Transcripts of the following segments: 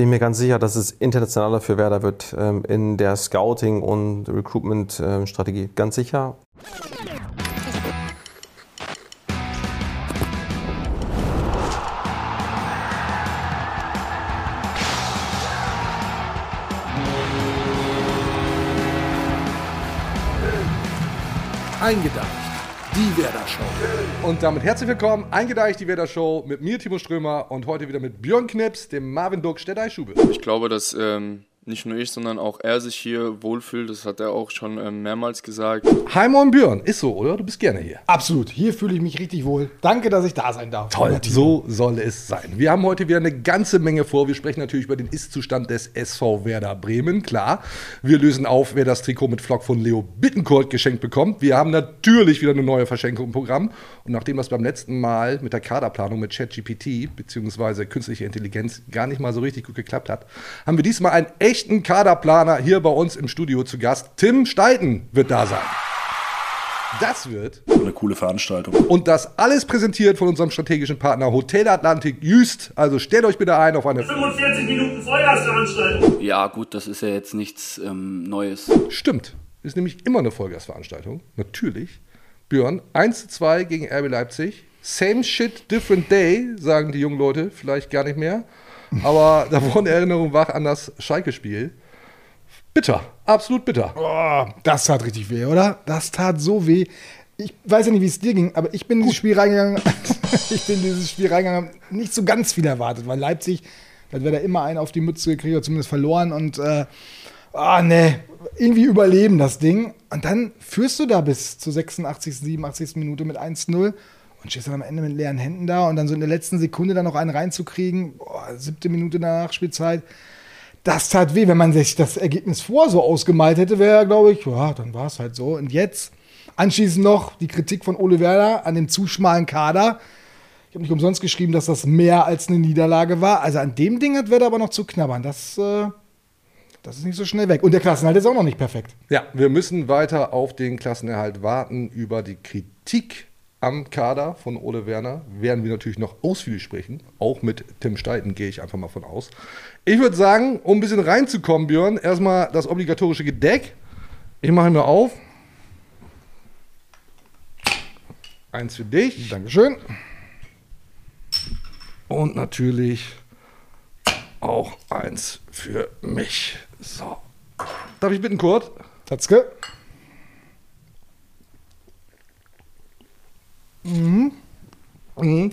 bin mir ganz sicher, dass es internationaler für Werder wird ähm, in der Scouting- und Recruitment-Strategie. Ganz sicher. Eingedeicht, die Werder Show. Und damit herzlich willkommen, Eingedeicht, die Werder Show mit mir, Timo Strömer und heute wieder mit Björn Knips, dem Marvin Duck, Städtei Schube. Ich glaube, dass ähm, nicht nur ich, sondern auch er sich hier wohlfühlt. Das hat er auch schon ähm, mehrmals gesagt. Heimon Björn, ist so, oder? Du bist gerne hier. Absolut, hier fühle ich mich richtig wohl. Danke, dass ich da sein darf. Toll, so soll es sein. Wir haben heute wieder eine ganze Menge vor. Wir sprechen natürlich über den Ist-Zustand des SV Werder Bremen, klar. Wir lösen auf, wer das Trikot mit Flock von Leo Bittencourt geschenkt bekommt. Wir haben natürlich wieder eine neue Verschenkung im Programm. Und nachdem das beim letzten Mal mit der Kaderplanung mit ChatGPT bzw. künstlicher Intelligenz gar nicht mal so richtig gut geklappt hat, haben wir diesmal einen echten Kaderplaner hier bei uns im Studio zu Gast. Tim Steiten wird da sein. Das wird eine coole Veranstaltung. und das alles präsentiert von unserem strategischen Partner Hotel Atlantik Jüst. Also stellt euch bitte ein auf eine 45 Minuten Vollgasveranstaltung. Ja, gut, das ist ja jetzt nichts ähm, Neues. Stimmt. Ist nämlich immer eine Vollgasveranstaltung. Natürlich. Björn, 1 zu 2 gegen RB Leipzig. Same shit, different day, sagen die jungen Leute. Vielleicht gar nicht mehr. Aber da wurden Erinnerungen wach an das Schalke-Spiel. Bitter. Absolut bitter. Oh, das tat richtig weh, oder? Das tat so weh. Ich weiß ja nicht, wie es dir ging, aber ich bin in dieses Spiel reingegangen. ich bin in dieses Spiel reingegangen, nicht so ganz viel erwartet, weil Leipzig, da wäre da immer einen auf die Mütze gekriegt oder zumindest verloren und äh, ah ne, irgendwie überleben das Ding. Und dann führst du da bis zur 86., 87. Minute mit 1-0 und stehst dann am Ende mit leeren Händen da und dann so in der letzten Sekunde dann noch einen reinzukriegen, boah, siebte Minute nach Spielzeit. Das tat weh, wenn man sich das Ergebnis vor so ausgemalt hätte, wäre, glaube ich, ja, dann war es halt so. Und jetzt anschließend noch die Kritik von Ole Werder an dem zu schmalen Kader. Ich habe nicht umsonst geschrieben, dass das mehr als eine Niederlage war. Also an dem Ding hat Werder aber noch zu knabbern. Das, äh, das ist nicht so schnell weg. Und der Klassenhalt ist auch noch nicht perfekt. Ja, wir müssen weiter auf den Klassenerhalt warten. Über die Kritik am Kader von Ole Werner werden wir natürlich noch ausführlich sprechen. Auch mit Tim Steiten gehe ich einfach mal von aus. Ich würde sagen, um ein bisschen reinzukommen, Björn, erstmal das obligatorische Gedeck. Ich mache mir auf. Eins für dich. Dankeschön. Und natürlich auch eins für mich. So. Darf ich bitten, Kurt? Tatzke. Mhm,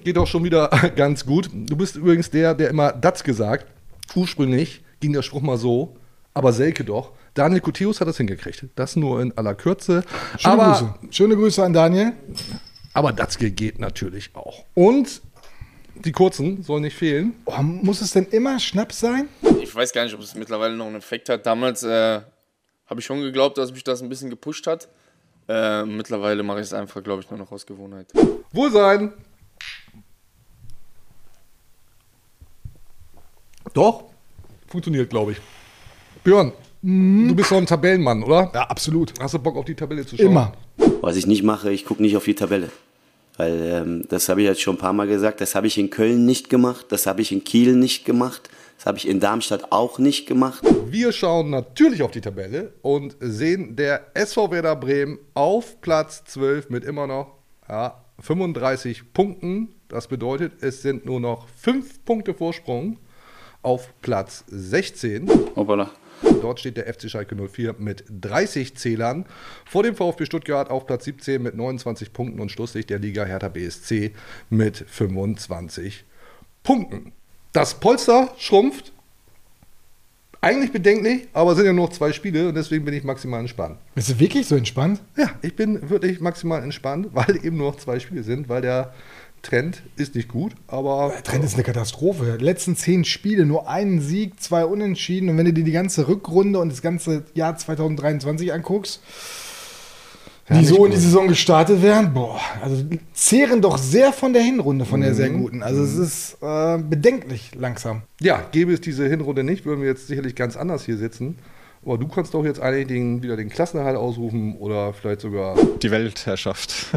Geht auch schon wieder ganz gut. Du bist übrigens der, der immer das gesagt. Ursprünglich ging der Spruch mal so, aber Selke doch. Daniel Kuteus hat das hingekriegt. Das nur in aller Kürze. Schöne aber, Grüße. Schöne Grüße an Daniel. aber Datzke geht natürlich auch. Und die kurzen sollen nicht fehlen. Oh, muss es denn immer Schnaps sein? Ich weiß gar nicht, ob es mittlerweile noch einen Effekt hat. Damals äh, habe ich schon geglaubt, dass mich das ein bisschen gepusht hat. Äh, mittlerweile mache ich es einfach, glaube ich, nur noch aus Gewohnheit. Wohlsein. Doch, funktioniert, glaube ich. Björn, du bist doch ein Tabellenmann, oder? Ja, absolut. Hast du Bock auf die Tabelle zu schauen? Immer. Was ich nicht mache, ich gucke nicht auf die Tabelle. Weil ähm, das habe ich jetzt schon ein paar Mal gesagt, das habe ich in Köln nicht gemacht, das habe ich in Kiel nicht gemacht, das habe ich in Darmstadt auch nicht gemacht. Wir schauen natürlich auf die Tabelle und sehen der SV Werder Bremen auf Platz 12 mit immer noch ja, 35 Punkten. Das bedeutet, es sind nur noch 5 Punkte Vorsprung auf Platz 16. Hoppala. Dort steht der FC Schalke 04 mit 30 Zählern. Vor dem VfB Stuttgart auf Platz 17 mit 29 Punkten und Schlusslicht der Liga Hertha BSC mit 25 Punkten. Das Polster schrumpft. Eigentlich bedenklich, aber sind ja nur noch zwei Spiele und deswegen bin ich maximal entspannt. Bist du wirklich so entspannt? Ja, ich bin wirklich maximal entspannt, weil eben nur noch zwei Spiele sind, weil der Trend ist nicht gut, aber Der Trend ist eine Katastrophe. Die letzten zehn Spiele, nur einen Sieg, zwei Unentschieden. Und wenn du dir die ganze Rückrunde und das ganze Jahr 2023 anguckst, die nicht so in die. Saison gestartet werden, boah, also zehren doch sehr von der Hinrunde, von der sehr guten. Also es ist äh, bedenklich langsam. Ja, gäbe es diese Hinrunde nicht, würden wir jetzt sicherlich ganz anders hier sitzen Aber du kannst doch jetzt eigentlich den, wieder den Klassenerhalt ausrufen oder vielleicht sogar. Die Weltherrschaft.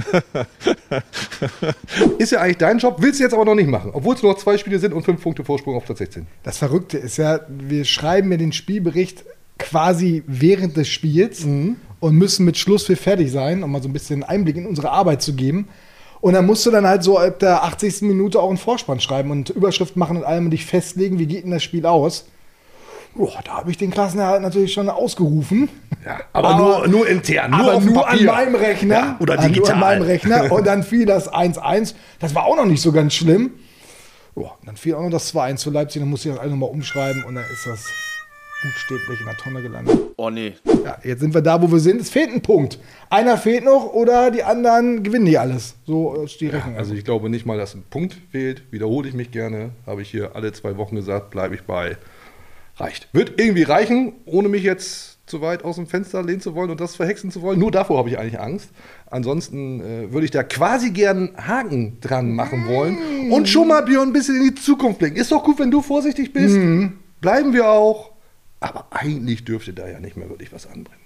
Ist ja eigentlich dein Job, willst du jetzt aber noch nicht machen, obwohl es nur noch zwei Spiele sind und fünf Punkte Vorsprung auf Platz 16. Das Verrückte ist ja, wir schreiben mir den Spielbericht quasi während des Spiels Mhm. und müssen mit Schluss für fertig sein, um mal so ein bisschen Einblick in unsere Arbeit zu geben. Und dann musst du dann halt so ab der 80. Minute auch einen Vorspann schreiben und Überschrift machen und allem und dich festlegen, wie geht denn das Spiel aus. Boah, da habe ich den Klassenerhalt natürlich schon ausgerufen. Ja, aber, Aber- nur, nur intern, nur aber nur an meinem Rechner. Ja, oder digital. Nur an meinem Rechner. Und dann fiel das 1-1. Das war auch noch nicht so ganz schlimm. Boah, dann fiel auch noch das 2-1 für Leipzig. Dann musste ich das alle nochmal umschreiben und dann ist das buchstäblich in der Tonne gelandet. Oh nee. Ja, jetzt sind wir da, wo wir sind. Es fehlt ein Punkt. Einer fehlt noch oder die anderen gewinnen die alles. So ist die Rechnung. Also ich glaube nicht mal, dass ein Punkt fehlt. Wiederhole ich mich gerne. Habe ich hier alle zwei Wochen gesagt, bleibe ich bei. Reicht. Wird irgendwie reichen, ohne mich jetzt zu weit aus dem Fenster lehnen zu wollen und das verhexen zu wollen. Nur davor habe ich eigentlich Angst. Ansonsten äh, würde ich da quasi gern Haken dran machen wollen und schon mal Björn ein bisschen in die Zukunft blicken. Ist doch gut, wenn du vorsichtig bist. Bleiben wir auch. Aber eigentlich dürfte da ja nicht mehr wirklich was anbrennen.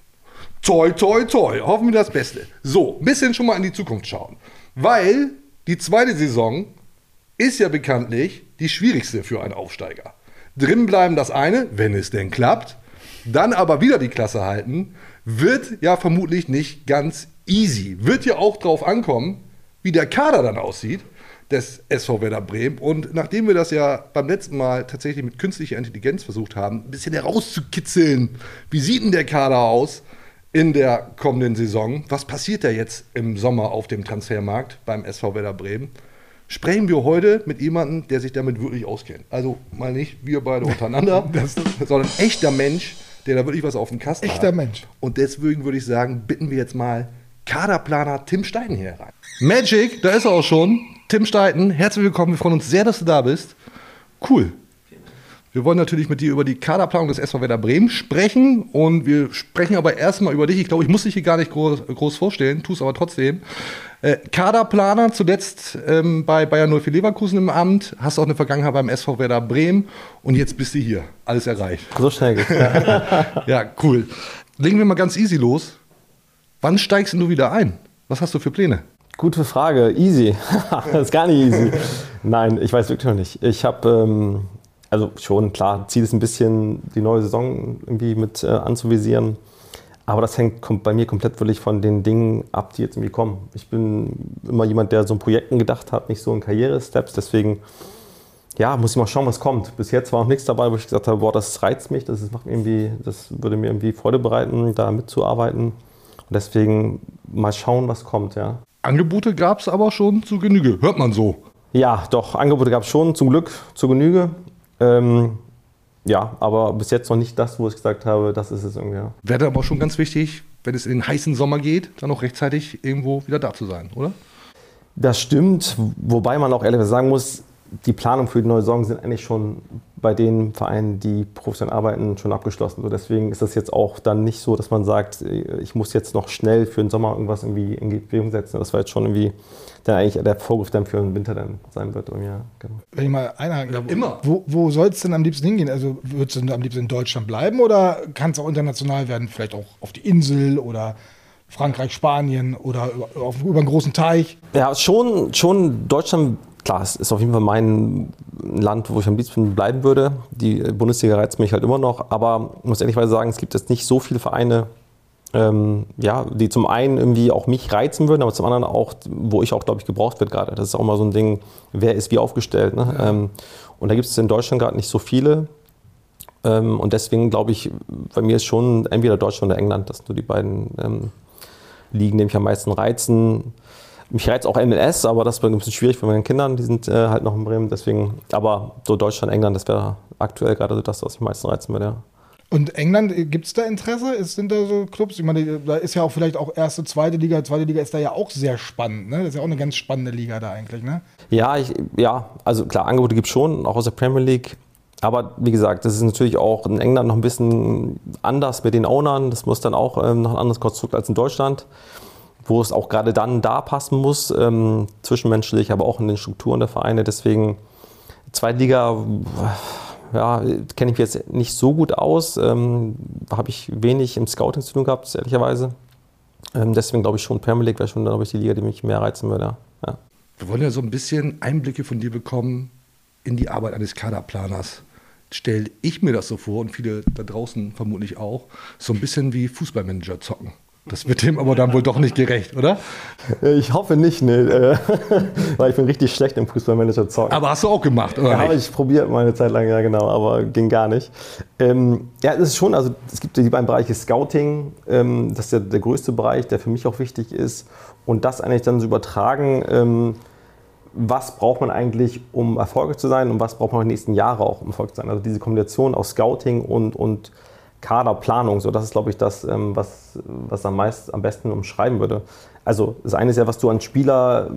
Toi, toi, toi. Hoffen wir das Beste. So, ein bisschen schon mal in die Zukunft schauen. Weil die zweite Saison ist ja bekanntlich die schwierigste für einen Aufsteiger. Drin bleiben das eine, wenn es denn klappt. Dann aber wieder die Klasse halten, wird ja vermutlich nicht ganz easy. Wird ja auch drauf ankommen, wie der Kader dann aussieht des SV Werder Bremen. Und nachdem wir das ja beim letzten Mal tatsächlich mit künstlicher Intelligenz versucht haben, ein bisschen herauszukitzeln, wie sieht denn der Kader aus in der kommenden Saison? Was passiert da jetzt im Sommer auf dem Transfermarkt beim SV Werder Bremen? Sprechen wir heute mit jemandem, der sich damit wirklich auskennt. Also mal nicht wir beide untereinander, sondern ein echter Mensch, der da wirklich was auf dem Kasten hat. Echter Mensch. Und deswegen würde ich sagen, bitten wir jetzt mal Kaderplaner Tim Steiten hier rein. Magic, da ist er auch schon. Tim Steiten, herzlich willkommen. Wir freuen uns sehr, dass du da bist. Cool. Wir wollen natürlich mit dir über die Kaderplanung des SV Werder Bremen sprechen und wir sprechen aber erstmal über dich. Ich glaube, ich muss dich hier gar nicht groß, groß vorstellen, tu es aber trotzdem. Äh, Kaderplaner, zuletzt ähm, bei Bayern 04 Leverkusen im Amt, hast auch eine Vergangenheit beim SV Werder Bremen und jetzt bist du hier. Alles erreicht. So schnell geht's. Ja. Cool. Legen wir mal ganz easy los. Wann steigst du wieder ein? Was hast du für Pläne? Gute Frage. Easy. das ist gar nicht easy. Nein, ich weiß wirklich noch nicht. Ich habe, ähm, also schon, klar, Ziel ist ein bisschen, die neue Saison irgendwie mit äh, anzuvisieren. Aber das hängt bei mir komplett wirklich von den Dingen ab, die jetzt irgendwie kommen. Ich bin immer jemand, der so in Projekten gedacht hat, nicht so in Karriere-Steps. Deswegen, ja, muss ich mal schauen, was kommt. Bis jetzt war noch nichts dabei, wo ich gesagt habe, boah, das reizt mich, das, macht mir irgendwie, das würde mir irgendwie Freude bereiten, da mitzuarbeiten. Und deswegen mal schauen, was kommt, ja. Angebote gab es aber schon zu Genüge. Hört man so. Ja, doch, Angebote gab es schon, zum Glück, zur Genüge. Ähm, ja, aber bis jetzt noch nicht das, wo ich gesagt habe, das ist es irgendwie. Ja. Wäre aber schon ganz wichtig, wenn es in den heißen Sommer geht, dann auch rechtzeitig irgendwo wieder da zu sein, oder? Das stimmt, wobei man auch ehrlich sagen muss, die Planung für die neue Saison sind eigentlich schon bei den Vereinen, die professionell arbeiten, schon abgeschlossen. So deswegen ist das jetzt auch dann nicht so, dass man sagt, ich muss jetzt noch schnell für den Sommer irgendwas irgendwie in Bewegung setzen. Das war jetzt schon irgendwie dann eigentlich der Vorgriff dann für den Winter dann sein wird. Ja, genau. Wenn ich mal einhaken darf, immer. Wo, wo soll es denn am liebsten hingehen? Also würdest du denn am liebsten in Deutschland bleiben oder kann es auch international werden? Vielleicht auch auf die Insel oder Frankreich, Spanien oder über, auf, über einen großen Teich? Ja, schon, schon Deutschland, klar, es ist auf jeden Fall mein Land, wo ich am liebsten bleiben würde. Die Bundesliga reizt mich halt immer noch, aber ich muss ehrlicherweise sagen, es gibt jetzt nicht so viele Vereine, ähm, ja, die zum einen irgendwie auch mich reizen würden, aber zum anderen auch, wo ich auch, glaube ich, gebraucht wird gerade. Das ist auch immer so ein Ding, wer ist wie aufgestellt. Ne? Ähm, und da gibt es in Deutschland gerade nicht so viele. Ähm, und deswegen glaube ich, bei mir ist schon entweder Deutschland oder England, das sind nur die beiden ähm, Ligen, die mich am meisten reizen. Mich reizt auch MLS, aber das wird ein bisschen schwierig für meine Kindern, die sind äh, halt noch in Bremen. Deswegen, aber so Deutschland, England, das wäre aktuell gerade so das, was mich am meisten reizen würde. Ja. Und England, gibt es da Interesse? Sind da so Clubs? Ich meine, da ist ja auch vielleicht auch erste, zweite Liga. Zweite Liga ist da ja auch sehr spannend. Ne? Das ist ja auch eine ganz spannende Liga da eigentlich. Ne? Ja, ich, ja, also klar, Angebote gibt es schon, auch aus der Premier League. Aber wie gesagt, das ist natürlich auch in England noch ein bisschen anders mit den Ownern. Das muss dann auch ähm, noch ein anderes Konstrukt als in Deutschland, wo es auch gerade dann da passen muss, ähm, zwischenmenschlich, aber auch in den Strukturen der Vereine. Deswegen Zweitliga ja, kenne ich mich jetzt nicht so gut aus. Ähm, Habe ich wenig im Scouting zu tun gehabt, ehrlicherweise. Ähm, deswegen glaube ich schon, Premier League wäre schon, glaube ich, die Liga, die mich mehr reizen würde. Ja. Wir wollen ja so ein bisschen Einblicke von dir bekommen in die Arbeit eines Kaderplaners. Stelle ich mir das so vor und viele da draußen vermutlich auch, so ein bisschen wie Fußballmanager zocken. Das wird dem aber dann wohl doch nicht gerecht, oder? Ich hoffe nicht, ne, weil ich bin richtig schlecht im Fußballmanager zocken. Aber hast du auch gemacht, oder? Ja, habe ich probiert mal eine Zeit lang, ja genau, aber ging gar nicht. Ähm, ja, es ist schon, also es gibt die beiden Bereiche Scouting, ähm, das ist ja der größte Bereich, der für mich auch wichtig ist. Und das eigentlich dann zu übertragen, ähm, was braucht man eigentlich, um erfolgreich zu sein und was braucht man in den nächsten Jahren auch, um erfolgreich zu sein. Also diese Kombination aus Scouting und, und Kaderplanung, so das ist, glaube ich, das, ähm, was, was am, meist, am besten umschreiben würde. Also das eine ist ja, was du an Spieler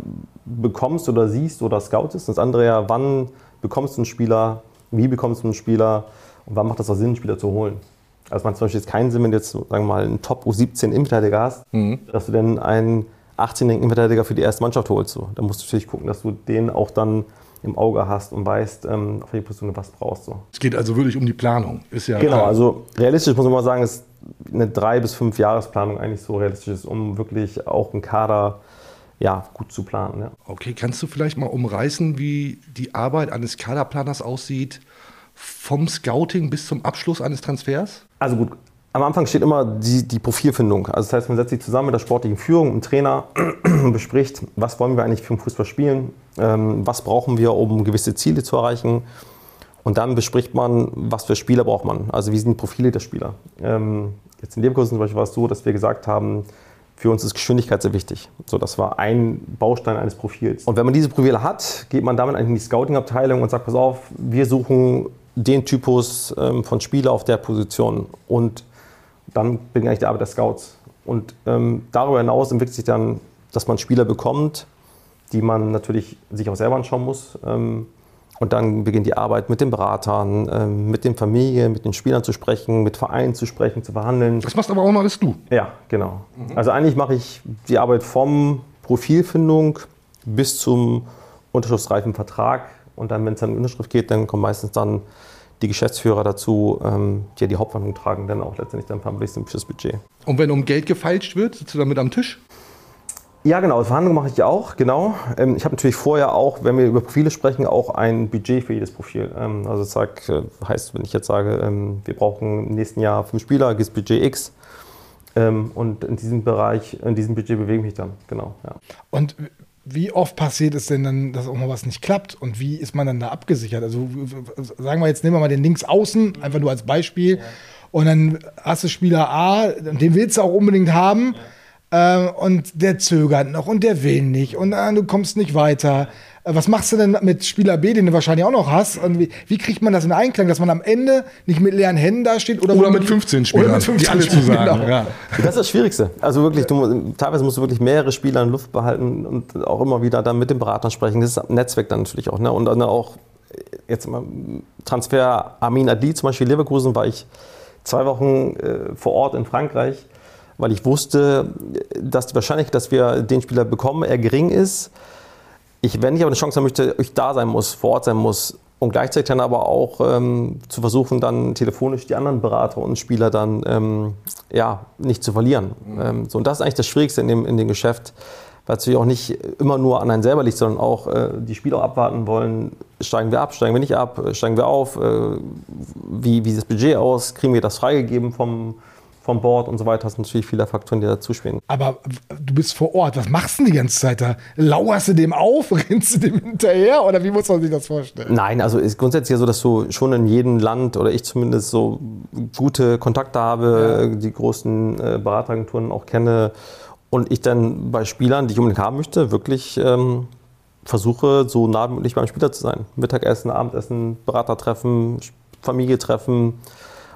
bekommst oder siehst oder scoutest. Das andere ja, wann bekommst du einen Spieler, wie bekommst du einen Spieler und wann macht das auch Sinn, einen Spieler zu holen. Also es macht zum Beispiel jetzt keinen Sinn, wenn du jetzt, sagen wir mal, einen Top U17 Innenverteidiger hast, mhm. dass du dann einen 18-jährigen Innenverteidiger für die erste Mannschaft holst. So. Da musst du natürlich gucken, dass du den auch dann im Auge hast und weißt, ähm, auf welche Position du was brauchst. So. Es geht also wirklich um die Planung. Ist ja genau, also realistisch muss man mal sagen, ist eine drei bis fünf Jahresplanung eigentlich so realistisch ist, um wirklich auch einen Kader ja, gut zu planen. Ja. Okay, kannst du vielleicht mal umreißen, wie die Arbeit eines Kaderplaners aussieht, vom Scouting bis zum Abschluss eines Transfers? Also gut, am Anfang steht immer die, die, Profilfindung. Also das heißt, man setzt sich zusammen mit der sportlichen Führung, dem Trainer, bespricht, was wollen wir eigentlich für den Fußball spielen, ähm, was brauchen wir, um gewisse Ziele zu erreichen. Und dann bespricht man, was für Spieler braucht man. Also wie sind die Profile der Spieler. Ähm, jetzt in Leverkusen zum Beispiel war es so, dass wir gesagt haben, für uns ist Geschwindigkeit sehr wichtig. So, das war ein Baustein eines Profils. Und wenn man diese Profile hat, geht man damit in die Scouting-Abteilung und sagt, pass auf, wir suchen den Typus ähm, von Spieler auf der Position. Und dann beginnt eigentlich die Arbeit der Scouts. Und ähm, darüber hinaus entwickelt sich dann, dass man Spieler bekommt, die man natürlich sich auch selber anschauen muss. Ähm, und dann beginnt die Arbeit mit den Beratern, ähm, mit den Familien, mit den Spielern zu sprechen, mit Vereinen zu sprechen, zu verhandeln. Das machst aber auch noch alles du. Ja, genau. Mhm. Also eigentlich mache ich die Arbeit vom Profilfindung bis zum unterschriftsreifen Vertrag. Und dann, wenn es dann in die Unterschrift geht, dann kommt meistens dann die Geschäftsführer dazu, ähm, die ja die Hauptverhandlung tragen, dann auch letztendlich dann ein fürs Budget. Und wenn um Geld gefeilscht wird, sitzt du damit am Tisch? Ja, genau. Verhandlungen mache ich ja auch, genau. Ähm, ich habe natürlich vorher auch, wenn wir über Profile sprechen, auch ein Budget für jedes Profil. Ähm, also das äh, heißt, wenn ich jetzt sage, ähm, wir brauchen im nächsten Jahr fünf Spieler, gibt es Budget X. Und in diesem Bereich, in diesem Budget bewege ich mich dann, genau. Ja. Und wie oft passiert es denn dann, dass auch mal was nicht klappt und wie ist man dann da abgesichert? Also sagen wir jetzt, nehmen wir mal den Linksaußen, einfach nur als Beispiel. Ja. Und dann hast du Spieler A, den willst du auch unbedingt haben. Ja äh, und der zögert noch und der will nicht und äh, du kommst nicht weiter. Äh, was machst du denn mit Spieler B, den du wahrscheinlich auch noch hast? Und wie, wie, kriegt man das in Einklang, dass man am Ende nicht mit leeren Händen dasteht? Oder, oder mit 15 Spielern, mit 15 die alle zu sagen. Genau. Ja. Das ist das Schwierigste. Also wirklich, du, teilweise musst du wirklich mehrere Spieler in Luft behalten und auch immer wieder dann mit den Beratern sprechen. Das ist Netzwerk dann natürlich auch. Ne? Und dann auch jetzt mal Transfer Armin Adli, zum Beispiel Leverkusen, war ich zwei Wochen äh, vor Ort in Frankreich weil ich wusste, dass die Wahrscheinlichkeit, dass wir den Spieler bekommen, eher gering ist. Ich, wenn ich aber eine Chance haben möchte, ich da sein muss, vor Ort sein muss und gleichzeitig dann aber auch ähm, zu versuchen, dann telefonisch die anderen Berater und Spieler dann ähm, ja, nicht zu verlieren. Mhm. Ähm, so, und das ist eigentlich das Schwierigste in dem, in dem Geschäft, weil es natürlich auch nicht immer nur an einen selber liegt, sondern auch äh, die Spieler auch abwarten wollen, steigen wir ab, steigen wir nicht ab, steigen wir auf, äh, wie, wie sieht das Budget aus, kriegen wir das freigegeben vom, vom Board und so weiter. Das sind natürlich viele Faktoren, die dazu spielen. Aber du bist vor Ort. Was machst du denn die ganze Zeit da? Lauerst du dem auf? Rennst du dem hinterher? Oder wie muss man sich das vorstellen? Nein, also ist grundsätzlich so, dass du schon in jedem Land oder ich zumindest so gute Kontakte habe, ja. die großen äh, Berateragenturen auch kenne. Und ich dann bei Spielern, die ich unbedingt haben möchte, wirklich ähm, versuche, so nah wie möglich beim Spieler zu sein. Mittagessen, Abendessen, Beratertreffen, Familie treffen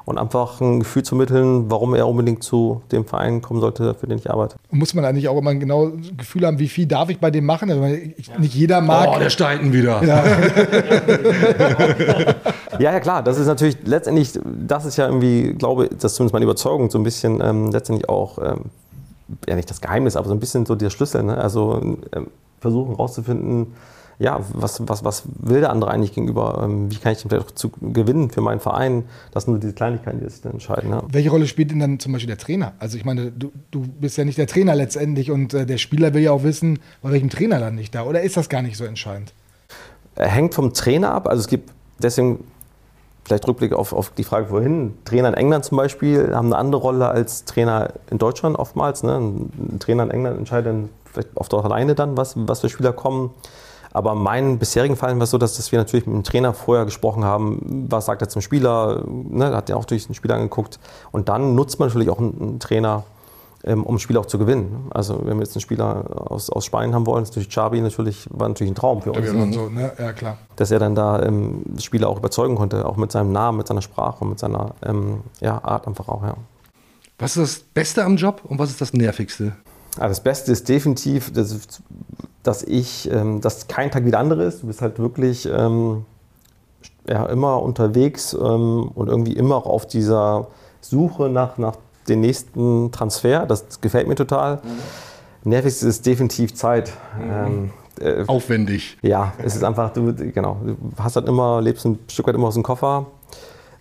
und einfach ein Gefühl zu mitteln, warum er unbedingt zu dem Verein kommen sollte, für den ich arbeite. Muss man eigentlich auch immer ein genau Gefühl haben, wie viel darf ich bei dem machen? Also ich, nicht jeder mag. Oh, der Steiten wieder. Ja. ja, ja, klar. Das ist natürlich letztendlich, das ist ja irgendwie, glaube ich, das ist zumindest meine Überzeugung, so ein bisschen ähm, letztendlich auch, ähm, ja nicht das Geheimnis, aber so ein bisschen so der Schlüssel. Ne? Also ähm, versuchen herauszufinden, ja, was, was, was will der andere eigentlich gegenüber? Ähm, wie kann ich denn vielleicht auch zu gewinnen für meinen Verein? Das sind nur diese Kleinigkeiten, die sich dann entscheiden. Ja. Welche Rolle spielt denn dann zum Beispiel der Trainer? Also ich meine, du, du bist ja nicht der Trainer letztendlich und äh, der Spieler will ja auch wissen, bei welchem Trainer dann nicht da. Oder ist das gar nicht so entscheidend? Hängt vom Trainer ab. Also es gibt deswegen vielleicht Rückblick auf, auf die Frage vorhin. Trainer in England zum Beispiel haben eine andere Rolle als Trainer in Deutschland oftmals. Ne? Ein Trainer in England entscheidet dann vielleicht oft auch alleine dann, was, was für Spieler kommen. Aber in meinen bisherigen Fall war es so, dass, dass wir natürlich mit dem Trainer vorher gesprochen haben, was sagt er zum Spieler, ne, hat ja auch durch den Spieler angeguckt. Und dann nutzt man natürlich auch einen, Trainer, ähm, um das Spiel auch zu gewinnen. Also wenn wir jetzt einen Spieler aus, aus Spanien haben wollen, ist natürlich Xabi natürlich, war natürlich ein Traum für uns. Ja, so, ne? ja klar. Dass er dann da ähm, Spieler auch überzeugen konnte, auch mit seinem Namen, mit seiner Sprache und mit seiner ähm, ja, Art einfach auch, ja. Was ist das Beste am Job und was ist das Nervigste? Also das Beste ist definitiv, dass, dass ich, ähm, dass kein Tag wie der andere ist. Du bist halt wirklich ähm, ja, immer unterwegs ähm, und irgendwie immer auch auf dieser Suche nach, nach dem nächsten Transfer. Das gefällt mir total. Mhm. Nervigste ist definitiv Zeit. Mhm. Äh, Aufwendig. Ja, es ist einfach, du, genau, du hast halt immer, lebst ein Stück weit immer aus dem Koffer.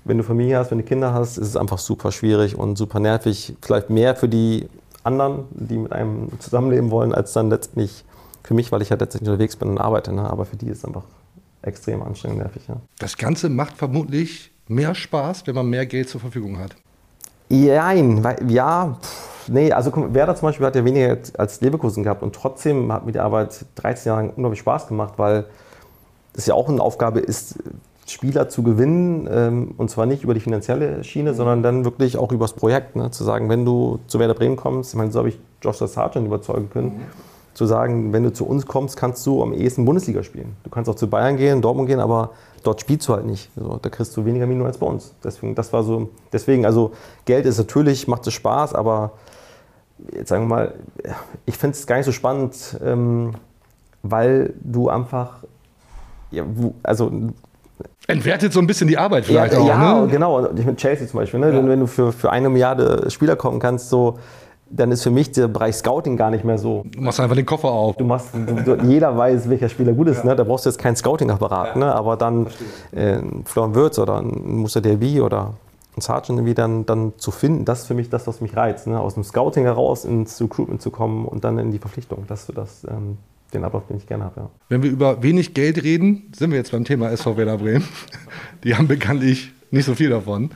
Wenn du Familie hast, wenn du Kinder hast, ist es einfach super schwierig und super nervig. Vielleicht mehr für die anderen, die mit einem zusammenleben wollen, als dann letztlich für mich, weil ich halt letztlich unterwegs bin und arbeite. Ne? Aber für die ist es einfach extrem anstrengend nervig. Ja. Das Ganze macht vermutlich mehr Spaß, wenn man mehr Geld zur Verfügung hat. Jein, weil, ja, pff, nee, also Werder zum Beispiel hat ja weniger als Leverkusen gehabt und trotzdem hat mir die Arbeit 13 Jahre lang unglaublich Spaß gemacht, weil das ja auch eine Aufgabe ist, Spieler zu gewinnen ähm, und zwar nicht über die finanzielle Schiene, mhm. sondern dann wirklich auch über das Projekt. Ne? Zu sagen, wenn du zu Werder Bremen kommst, ich meine, so habe ich Joshua Sargent überzeugen können, mhm. zu sagen, wenn du zu uns kommst, kannst du am ehesten Bundesliga spielen. Du kannst auch zu Bayern gehen, Dortmund gehen, aber dort spielst du halt nicht. Also, da kriegst du weniger Minuten als bei uns. Deswegen, das war so, deswegen, also Geld ist natürlich, macht es Spaß, aber jetzt sagen wir mal, ich finde es gar nicht so spannend, ähm, weil du einfach, ja, also Entwertet so ein bisschen die Arbeit vielleicht ja, auch. Ja, ne? genau. Ich mit Chelsea zum Beispiel. Ne? Ja. Wenn, du für, für eine Milliarde Spieler kommen kannst, so, dann ist für mich der Bereich Scouting gar nicht mehr so. Du machst einfach den Koffer auf. Du machst, du, du, jeder weiß, welcher Spieler gut ist. Ja. Ne? Da brauchst du jetzt keinen Scouting-Apparat. Ja. Ne? Aber dann äh, Florian Würz oder ein Musa Derby oder ein Sergeant irgendwie dann, dann zu finden, das ist für mich das, was mich reizt. Ne? Aus dem Scouting heraus ins Recruitment zu kommen und dann in die Verpflichtung. Das ist das, ähm, den Ablauf, den ich gerne habe. Ja. Wenn wir über wenig Geld reden, sind wir jetzt beim Thema SV Werder Bremen. Die haben bekanntlich nicht so viel davon.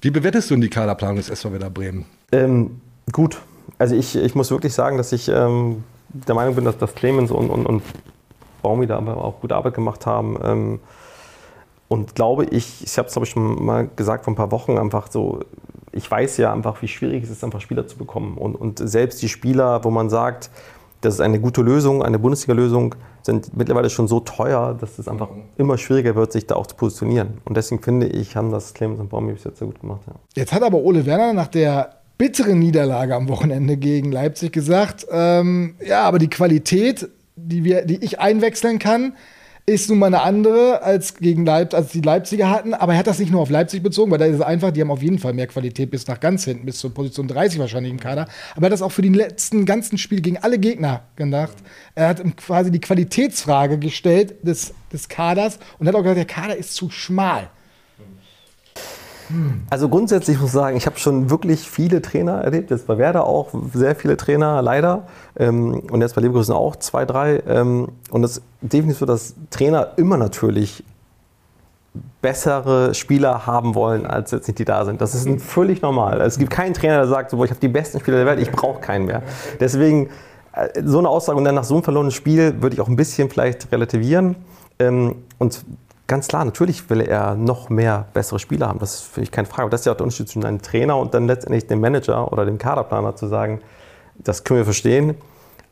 Wie bewertest du denn die Kaderplanung des SV Werder Bremen? Ähm, gut. Also ich, ich muss wirklich sagen, dass ich ähm, der Meinung bin, dass, dass Clemens und, und, und Baumi da aber auch gute Arbeit gemacht haben. Ähm, und glaube ich, ich habe es glaube ich schon mal gesagt vor ein paar Wochen, einfach so, ich weiß ja einfach, wie schwierig es ist, einfach Spieler zu bekommen. Und, und selbst die Spieler, wo man sagt, das ist eine gute Lösung, eine Bundesliga-Lösung, sind mittlerweile schon so teuer, dass es einfach immer schwieriger wird, sich da auch zu positionieren. Und deswegen finde ich, haben das Clemens und Baumi bis jetzt sehr gut gemacht. Ja. Jetzt hat aber Ole Werner nach der bitteren Niederlage am Wochenende gegen Leipzig gesagt, ähm, ja, aber die Qualität, die, wir, die ich einwechseln kann, ist nun mal eine andere als gegen Leipzig, als die Leipziger hatten. Aber er hat das nicht nur auf Leipzig bezogen, weil da ist es einfach, die haben auf jeden Fall mehr Qualität bis nach ganz hinten, bis zur Position 30 wahrscheinlich im Kader. Aber er hat das auch für die letzten ganzen Spiele gegen alle Gegner gedacht. Er hat quasi die Qualitätsfrage gestellt des, des Kaders und hat auch gesagt, der Kader ist zu schmal. Also grundsätzlich muss ich sagen, ich habe schon wirklich viele Trainer erlebt, jetzt bei Werder auch sehr viele Trainer, leider. Ähm, und jetzt bei Leverkusen auch zwei, drei. Ähm, und es ist definitiv so, dass Trainer immer natürlich bessere Spieler haben wollen, als jetzt nicht die da sind. Das ist völlig normal. Es gibt keinen Trainer, der sagt, so, ich habe die besten Spieler der Welt, ich brauche keinen mehr. Deswegen äh, so eine Aussage und dann nach so einem verlorenen Spiel würde ich auch ein bisschen vielleicht relativieren. Ähm, und ganz klar, natürlich will er noch mehr bessere Spieler haben. Das ist für mich keine Frage. Aber das ist ja auch der Unterschied zwischen einem Trainer und dann letztendlich dem Manager oder dem Kaderplaner zu sagen, das können wir verstehen.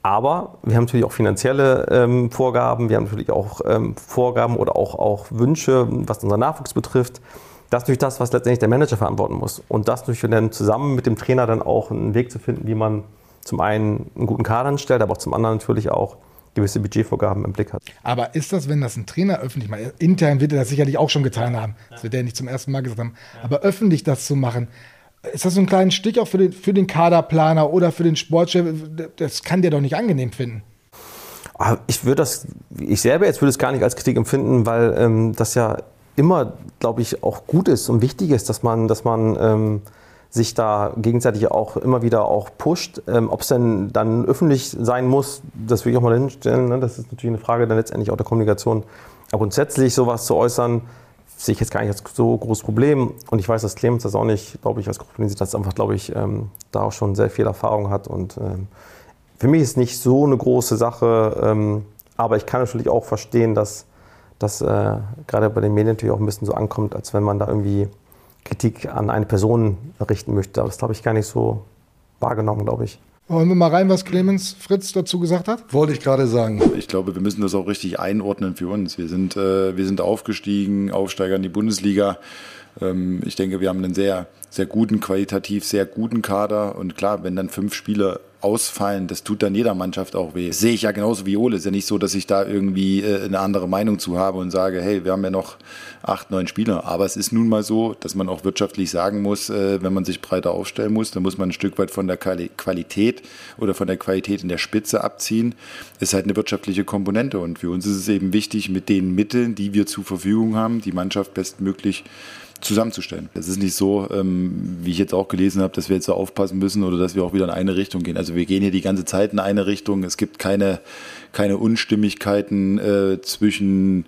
Aber wir haben natürlich auch finanzielle ähm, Vorgaben, wir haben natürlich auch ähm, Vorgaben oder auch, auch Wünsche, was unseren Nachwuchs betrifft. Das ist natürlich das, was letztendlich der Manager verantworten muss. Und das natürlich dann zusammen mit dem Trainer dann auch einen Weg zu finden, wie man zum einen einen guten Kader anstellt, aber auch zum anderen natürlich auch gewisse Budgetvorgaben im Blick hat. Aber ist das, wenn das ein Trainer öffentlich macht, intern wird er das sicherlich auch schon getan haben, das wird er nicht zum ersten Mal gesagt haben, aber öffentlich das zu machen, ist das so ein kleiner Stich auch für den, für den Kaderplaner oder für den Sportchef? Das kann der doch nicht angenehm finden. Aber ich würde das, ich selber jetzt würde es gar nicht als Kritik empfinden, weil ähm, das ja immer, glaube ich, auch gut ist und wichtig ist, dass man, dass man ähm, sich da gegenseitig auch immer wieder auch pusht. Ähm, Ob es denn dann öffentlich sein muss, das will ich auch mal hinstellen. Ne? Das ist natürlich eine Frage dann letztendlich auch der Kommunikation. Aber grundsätzlich sowas zu äußern, sehe ich jetzt gar nicht als so großes Problem. Und ich weiß, dass Clemens das auch nicht, glaube ich, als Problem sieht, dass einfach, glaube ich, ähm, da auch schon sehr viel Erfahrung hat. Und ähm, für mich ist nicht so eine große Sache, ähm, aber ich kann natürlich auch verstehen, dass das äh, gerade bei den Medien natürlich auch ein bisschen so ankommt, als wenn man da irgendwie Kritik an eine Person richten möchte. Aber das habe ich gar nicht so wahrgenommen, glaube ich. Wollen wir mal rein, was Clemens Fritz dazu gesagt hat? Wollte ich gerade sagen. Ich glaube, wir müssen das auch richtig einordnen für uns. Wir sind, äh, wir sind aufgestiegen, Aufsteiger in die Bundesliga. Ähm, ich denke, wir haben einen sehr, sehr guten, qualitativ sehr guten Kader. Und klar, wenn dann fünf Spieler ausfallen, das tut dann jeder Mannschaft auch weh. Das sehe ich ja genauso wie Ole. Ist ja nicht so, dass ich da irgendwie äh, eine andere Meinung zu habe und sage, hey, wir haben ja noch acht, neun Spieler. Aber es ist nun mal so, dass man auch wirtschaftlich sagen muss, äh, wenn man sich breiter aufstellen muss, dann muss man ein Stück weit von der Qualität oder von der Qualität in der Spitze abziehen. Es ist halt eine wirtschaftliche Komponente und für uns ist es eben wichtig, mit den Mitteln, die wir zur Verfügung haben, die Mannschaft bestmöglich zusammenzustellen. Es ist nicht so, ähm, wie ich jetzt auch gelesen habe, dass wir jetzt so aufpassen müssen oder dass wir auch wieder in eine Richtung gehen. Also wir gehen hier die ganze Zeit in eine Richtung. Es gibt keine, keine Unstimmigkeiten äh, zwischen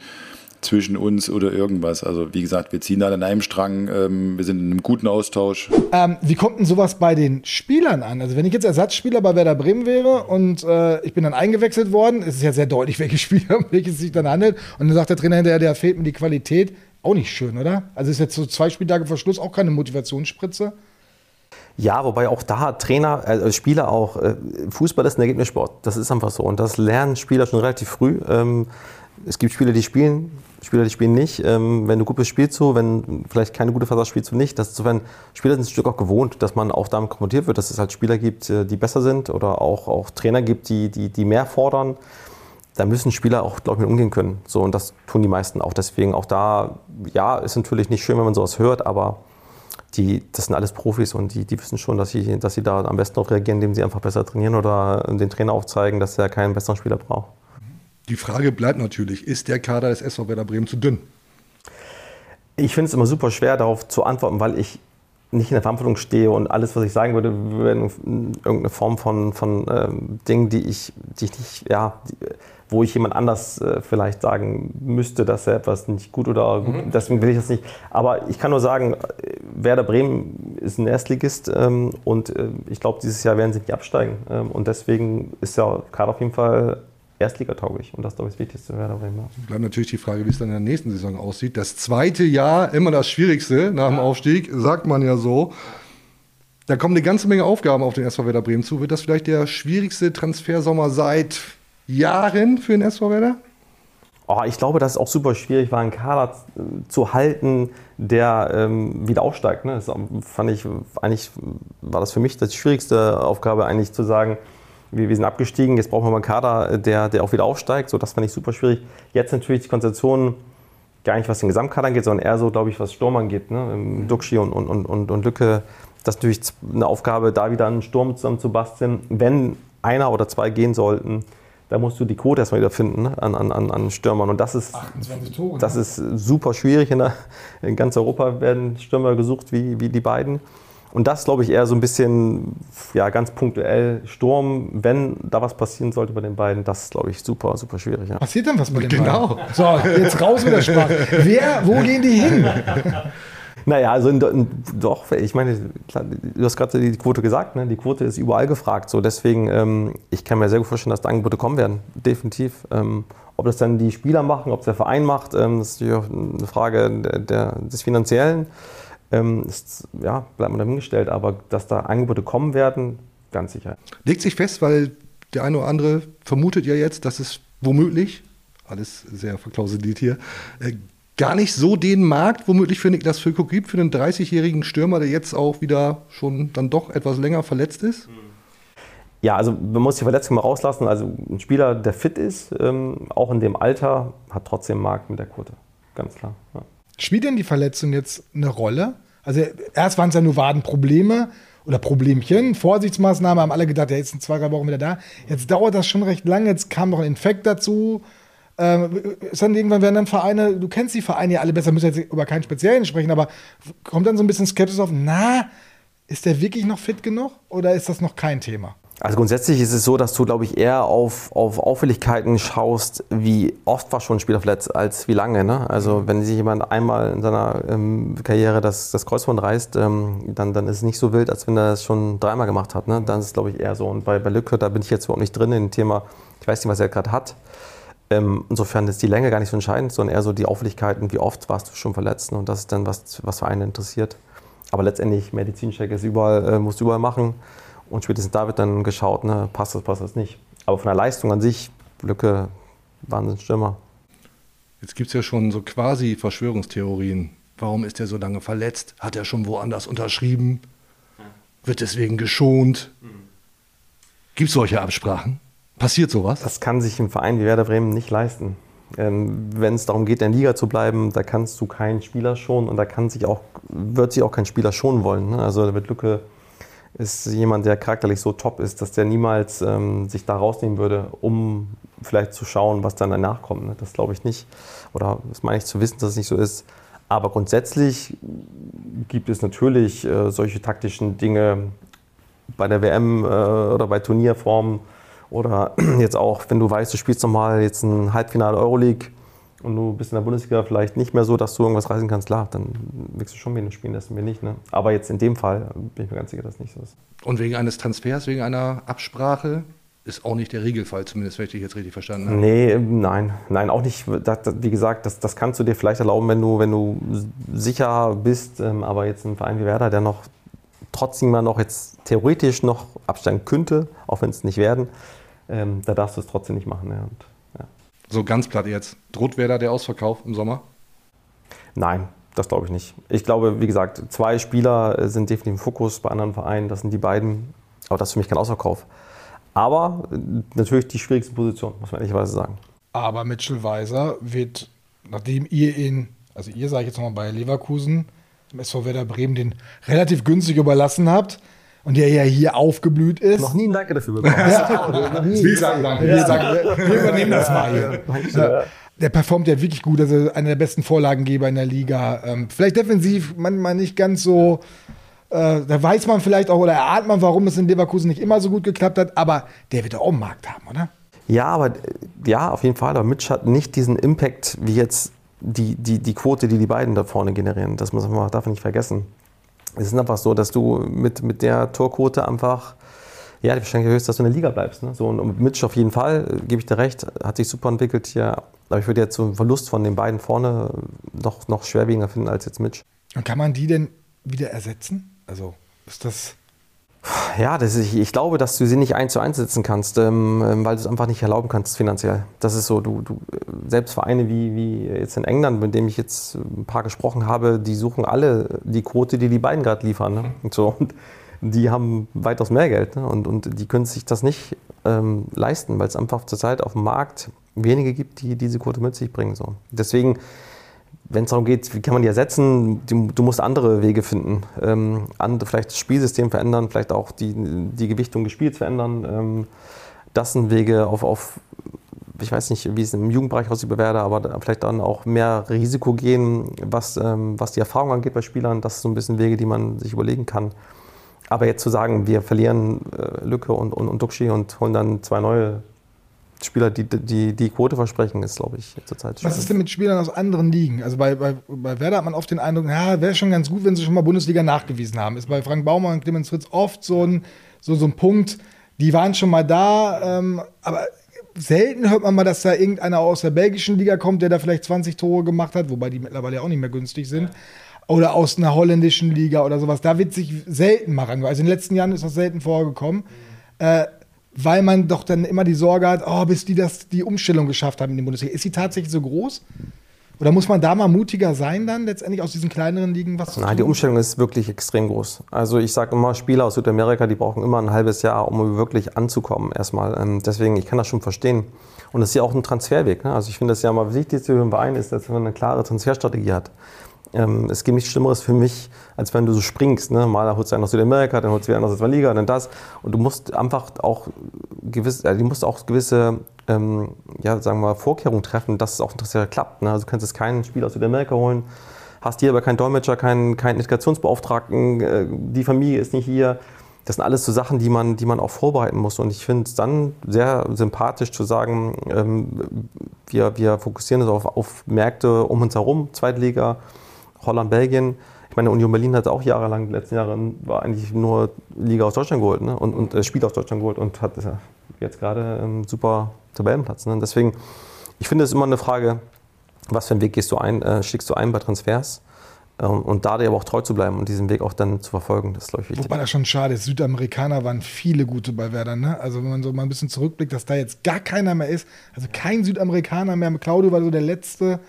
zwischen uns oder irgendwas. Also wie gesagt, wir ziehen alle an einem Strang, ähm, wir sind in einem guten Austausch. Ähm, wie kommt denn sowas bei den Spielern an? Also wenn ich jetzt Ersatzspieler bei Werder Bremen wäre und äh, ich bin dann eingewechselt worden, ist es ja sehr deutlich, welche Spieler, um welches es sich dann handelt. Und dann sagt der Trainer hinterher, der fehlt mir die Qualität. Auch nicht schön, oder? Also ist jetzt so zwei Spieltage vor Schluss auch keine Motivationsspritze? Ja, wobei auch da Trainer, also Spieler auch, äh, Fußball ist ein Ergebnissport. Das ist einfach so. Und das lernen Spieler schon relativ früh. Ähm, es gibt Spieler, die spielen, Spieler, die spielen nicht. Ähm, wenn du gut bist, spielst du. Wenn vielleicht keine gute Phase spielst du nicht. Das ist insofern, Spieler sind ein Stück auch gewohnt, dass man auch damit konfrontiert wird, dass es halt Spieler gibt, äh, die besser sind oder auch, auch Trainer gibt, die, die, die mehr fordern da müssen Spieler auch, glaube ich, mit umgehen können. So, und das tun die meisten auch. Deswegen auch da, ja, ist natürlich nicht schön, wenn man sowas hört, aber die, das sind alles Profis und die, die wissen schon, dass sie, dass sie da am besten auch reagieren, indem sie einfach besser trainieren oder den Trainer aufzeigen, dass er keinen besseren Spieler braucht. Die Frage bleibt natürlich, ist der Kader des SV Werder Bremen zu dünn? Ich finde es immer super schwer, darauf zu antworten, weil ich nicht in der Verantwortung stehe und alles, was ich sagen würde, wäre irgendeine Form von, von ähm, Dingen, die ich, die ich nicht, ja, die, wo ich jemand anders äh, vielleicht sagen müsste, dass er etwas nicht gut oder gut, mhm. deswegen will ich das nicht. Aber ich kann nur sagen, Werder Bremen ist ein Erstligist ähm, und äh, ich glaube, dieses Jahr werden sie nicht absteigen. Ähm, und deswegen ist ja Kader auf jeden Fall erstligatauglich und das ist glaube ich das Wichtigste Werder Bremen. Bleibt natürlich die Frage, wie es dann in der nächsten Saison aussieht. Das zweite Jahr, immer das Schwierigste nach dem Aufstieg, sagt man ja so. Da kommen eine ganze Menge Aufgaben auf den SV Werder Bremen zu. Wird das vielleicht der schwierigste Transfersommer seit Jahren für den SV Werder? Oh, ich glaube, das ist auch super schwierig, war einen Kader zu halten, der ähm, wieder aufsteigt. Ne? Das fand ich, eigentlich war das für mich die schwierigste Aufgabe, eigentlich zu sagen, wir, wir sind abgestiegen, jetzt brauchen wir mal einen Kader, der, der auch wieder aufsteigt. So, das fand ich super schwierig. Jetzt natürlich die Konzentration gar nicht, was den Gesamtkader angeht, sondern eher so, glaube ich, was Sturm angeht. Ne? Duxi und, und, und, und Lücke, das ist natürlich eine Aufgabe, da wieder einen Sturm zusammen zu basteln. Wenn einer oder zwei gehen sollten, da musst du die Quote erstmal wieder finden ne? an, an, an Stürmern. Und das ist, Tore, das ne? ist super schwierig. In, der, in, ganz Europa werden Stürmer gesucht wie, wie die beiden. Und das glaube ich eher so ein bisschen, ja, ganz punktuell Sturm, wenn da was passieren sollte bei den beiden, das ist glaube ich super, super schwierig. Ja. Passiert denn was bei den genau. beiden? Genau. So, jetzt raus mit der Sprache. Wer, wo gehen die hin? Naja, also doch, ich meine, du hast gerade die Quote gesagt, ne? die Quote ist überall gefragt. So, deswegen, ähm, ich kann mir sehr gut vorstellen, dass da Angebote kommen werden, definitiv. Ähm, ob das dann die Spieler machen, ob es der Verein macht, ähm, das ist natürlich auch eine Frage der, der, des Finanziellen. Ähm, ist, ja, bleibt man dahingestellt, aber dass da Angebote kommen werden, ganz sicher. Legt sich fest, weil der eine oder andere vermutet ja jetzt, dass es womöglich, alles sehr verklausuliert hier, äh, gar nicht so den Markt womöglich für Niklas Füllkrug gibt, für einen 30-jährigen Stürmer, der jetzt auch wieder schon dann doch etwas länger verletzt ist? Ja, also man muss die Verletzung mal rauslassen. Also ein Spieler, der fit ist, ähm, auch in dem Alter, hat trotzdem Markt mit der Quote. Ganz klar. Ja. Spielt denn die Verletzung jetzt eine Rolle? Also erst waren es ja nur Wadenprobleme oder Problemchen, Vorsichtsmaßnahme, haben alle gedacht, der ist in zwei, drei Wochen wieder da. Jetzt dauert das schon recht lange, jetzt kam noch ein Infekt dazu. Ähm, ist dann irgendwann werden dann Vereine, du kennst die Vereine ja alle besser, müssen jetzt über keinen Speziellen sprechen, aber kommt dann so ein bisschen Skepsis auf, na, ist der wirklich noch fit genug oder ist das noch kein Thema? Also grundsätzlich ist es so, dass du, glaube ich, eher auf, auf Auffälligkeiten schaust, wie oft war schon ein Spieler verletzt, als wie lange. Ne? Also wenn sich jemand einmal in seiner ähm, Karriere das, das Kreuzband reißt, ähm, dann, dann ist es nicht so wild, als wenn er es schon dreimal gemacht hat. Ne? Dann ist es, glaube ich, eher so. Und bei, bei Lücke, da bin ich jetzt überhaupt nicht drin in dem Thema, ich weiß nicht, was er gerade hat. Ähm, insofern ist die Länge gar nicht so entscheidend, sondern eher so die Auffälligkeiten, wie oft warst du schon verletzt. Und das ist dann, was, was für einen interessiert. Aber letztendlich, Medizincheck ist überall, äh, musst du überall machen. Und spätestens da wird dann geschaut, ne, passt das, passt das nicht. Aber von der Leistung an sich, Lücke, Wahnsinnsstürmer. Jetzt gibt es ja schon so quasi Verschwörungstheorien. Warum ist er so lange verletzt? Hat er schon woanders unterschrieben? Wird deswegen geschont? Gibt es solche Absprachen? Passiert sowas? Das kann sich ein Verein wie Werder Bremen nicht leisten. Ähm, Wenn es darum geht, in der Liga zu bleiben, da kannst du keinen Spieler schonen und da kann sich auch, wird sich auch kein Spieler schonen wollen. Ne? Also da wird Lücke ist jemand, der charakterlich so top ist, dass der niemals ähm, sich da rausnehmen würde, um vielleicht zu schauen, was dann danach kommt. Ne? Das glaube ich nicht. Oder das meine ich zu wissen, dass es nicht so ist. Aber grundsätzlich gibt es natürlich äh, solche taktischen Dinge bei der WM äh, oder bei Turnierformen oder jetzt auch, wenn du weißt, du spielst nochmal jetzt ein Halbfinale Euroleague und du bist in der Bundesliga vielleicht nicht mehr so, dass du irgendwas reißen kannst, klar, dann willst du schon wen spielen lassen, wir nicht. Ne? Aber jetzt in dem Fall bin ich mir ganz sicher, dass es nicht so ist. Und wegen eines Transfers, wegen einer Absprache ist auch nicht der Regelfall, zumindest wenn ich dich jetzt richtig verstanden habe. Nee, nein, nein, auch nicht. Das, das, wie gesagt, das, das kannst du dir vielleicht erlauben, wenn du, wenn du sicher bist, ähm, aber jetzt ein Verein wie Werder, der noch trotzdem mal noch jetzt theoretisch noch absteigen könnte, auch wenn es nicht werden, ähm, da darfst du es trotzdem nicht machen. Ja. Und, ja. So ganz platt jetzt. Droht Werder der Ausverkauf im Sommer? Nein, das glaube ich nicht. Ich glaube, wie gesagt, zwei Spieler äh, sind definitiv im Fokus bei anderen Vereinen. Das sind die beiden. Aber das ist für mich kein Ausverkauf. Aber äh, natürlich die schwierigste Position, muss man ehrlicherweise sagen. Aber Mitchell Weiser wird, nachdem ihr ihn, also ihr sage ich jetzt nochmal bei Leverkusen, im SV Werder Bremen den relativ günstig überlassen habt und der ja hier aufgeblüht ist. Noch nie ein Danke dafür bekommen. Wir sagen danke. Wir, sagen, wir übernehmen das mal hier. Ja. Der performt ja wirklich gut, also einer der besten Vorlagengeber in der Liga. Ähm, vielleicht defensiv manchmal nicht ganz so. Äh, da weiß man vielleicht auch oder erahnt man, warum es in Leverkusen nicht immer so gut geklappt hat, aber der wird ja auch einen Markt haben, oder? Ja, aber äh, ja, auf jeden Fall. Aber Mitch hat nicht diesen Impact wie jetzt die, die, die Quote, die die beiden da vorne generieren. Das muss man darf man nicht vergessen. Es ist einfach so, dass du mit, mit der Torquote einfach ja, die Wahrscheinlichkeit ist, dass du in der Liga bleibst. Ne? So, und Mitch auf jeden Fall, äh, gebe ich dir recht, hat sich super entwickelt hier. Aber ich würde jetzt einen Verlust von den beiden vorne noch, noch schwerwiegender finden als jetzt Mitch. Und kann man die denn wieder ersetzen? Also ist das. Ja, das ist, ich glaube, dass du sie nicht eins zu eins setzen kannst, ähm, weil du es einfach nicht erlauben kannst finanziell. Das ist so, du, du selbst Vereine wie, wie jetzt in England, mit dem ich jetzt ein paar gesprochen habe, die suchen alle die Quote, die die beiden gerade liefern. Ne? Und so, und die haben weitaus mehr Geld ne? und, und die können sich das nicht ähm, leisten, weil es einfach zurzeit auf dem Markt wenige gibt, die diese Quote mit sich bringen. So. Deswegen, wenn es darum geht, wie kann man die ersetzen, du, musst andere Wege finden. Ähm, andere, vielleicht das Spielsystem verändern, vielleicht auch die, die Gewichtung des Spiels verändern. Ähm, das sind Wege auf, auf, ich weiß nicht, wie es im Jugendbereich aussieht bei Werder, aber vielleicht dann auch mehr Risiko gehen, was, ähm, was die Erfahrung angeht bei Spielern. Das sind so ein bisschen Wege, die man sich überlegen kann. Aber jetzt zu sagen, wir verlieren äh, Lücke und, und, und Duxi und holen dann zwei neue Spieler, die die, die Quote versprechen, ist, glaube ich, zurzeit schwierig. Was ist denn mit Spielern aus anderen Ligen? Also bei, bei, bei Werder hat man oft den Eindruck, ja, wäre schon ganz gut, wenn sie schon mal Bundesliga nachgewiesen haben. Ist bei Frank Baumann und Clemens Fritz oft so ein, so, so ein Punkt, die waren schon mal da, ähm, aber selten hört man mal, dass da irgendeiner aus der belgischen Liga kommt, der da vielleicht 20 Tore gemacht hat, wobei die mittlerweile auch nicht mehr günstig sind. Oder aus einer holländischen Liga oder sowas. Da wird sich selten mal rangeholt. Also in den letzten Jahren ist das selten vorgekommen, äh, weil man doch dann immer die Sorge hat, oh, bis die das die Umstellung geschafft haben in der Bundesliga. Ist sie tatsächlich so groß? Oder muss man da mal mutiger sein, dann letztendlich aus diesen kleineren Ligen was zu Nein, die Umstellung ist wirklich extrem groß. Also ich sage immer, Spieler aus Südamerika, die brauchen immer ein halbes Jahr, um wirklich anzukommen erstmal. Ähm, deswegen, ich kann das schon verstehen. Und das ist ja auch ein Transferweg. Ne? Also ich finde das ja mal wichtig Verein ist, dass man eine klare Transferstrategie hat. Ähm, es gibt nichts Schlimmeres für mich, als wenn du so springst. Ne? Mal holst du einen aus Südamerika, dann holst du wieder einen aus der Liga, dann das. Und du musst einfach auch gewisse, äh, du musst auch gewisse, ähm, ja, sagen wir mal, Vorkehrungen treffen, dass es auch interessiert klappt. Ne? Also du kannst jetzt keinen Spieler aus Südamerika holen, hast hier aber keinen Dolmetscher, keinen, keinen Integrationsbeauftragten, äh, die Familie ist nicht hier. Das sind alles so Sachen, die man, die man auch vorbereiten muss. Und ich finde es dann sehr sympathisch zu sagen, ähm, wir, wir fokussieren uns auf, auf Märkte um uns herum, Zweitliga, Holland, Belgien. Ich meine, Union Berlin hat auch jahrelang, den letzten Jahren, war eigentlich nur Liga aus Deutschland geholt ne? und, und äh, Spiel aus Deutschland geholt und hat jetzt gerade einen super Tabellenplatz. Ne? Deswegen, ich finde es immer eine Frage, was für einen Weg gehst du ein, äh, schlägst du ein bei Transfers? Ähm, und da dir aber auch treu zu bleiben und diesen Weg auch dann zu verfolgen, das ist, glaube ich, wichtig. Wobei das schon schade ist. Südamerikaner waren viele gute bei Werder. Ne? Also wenn man so mal ein bisschen zurückblickt, dass da jetzt gar keiner mehr ist. Also kein Südamerikaner mehr. Claudio war so der letzte.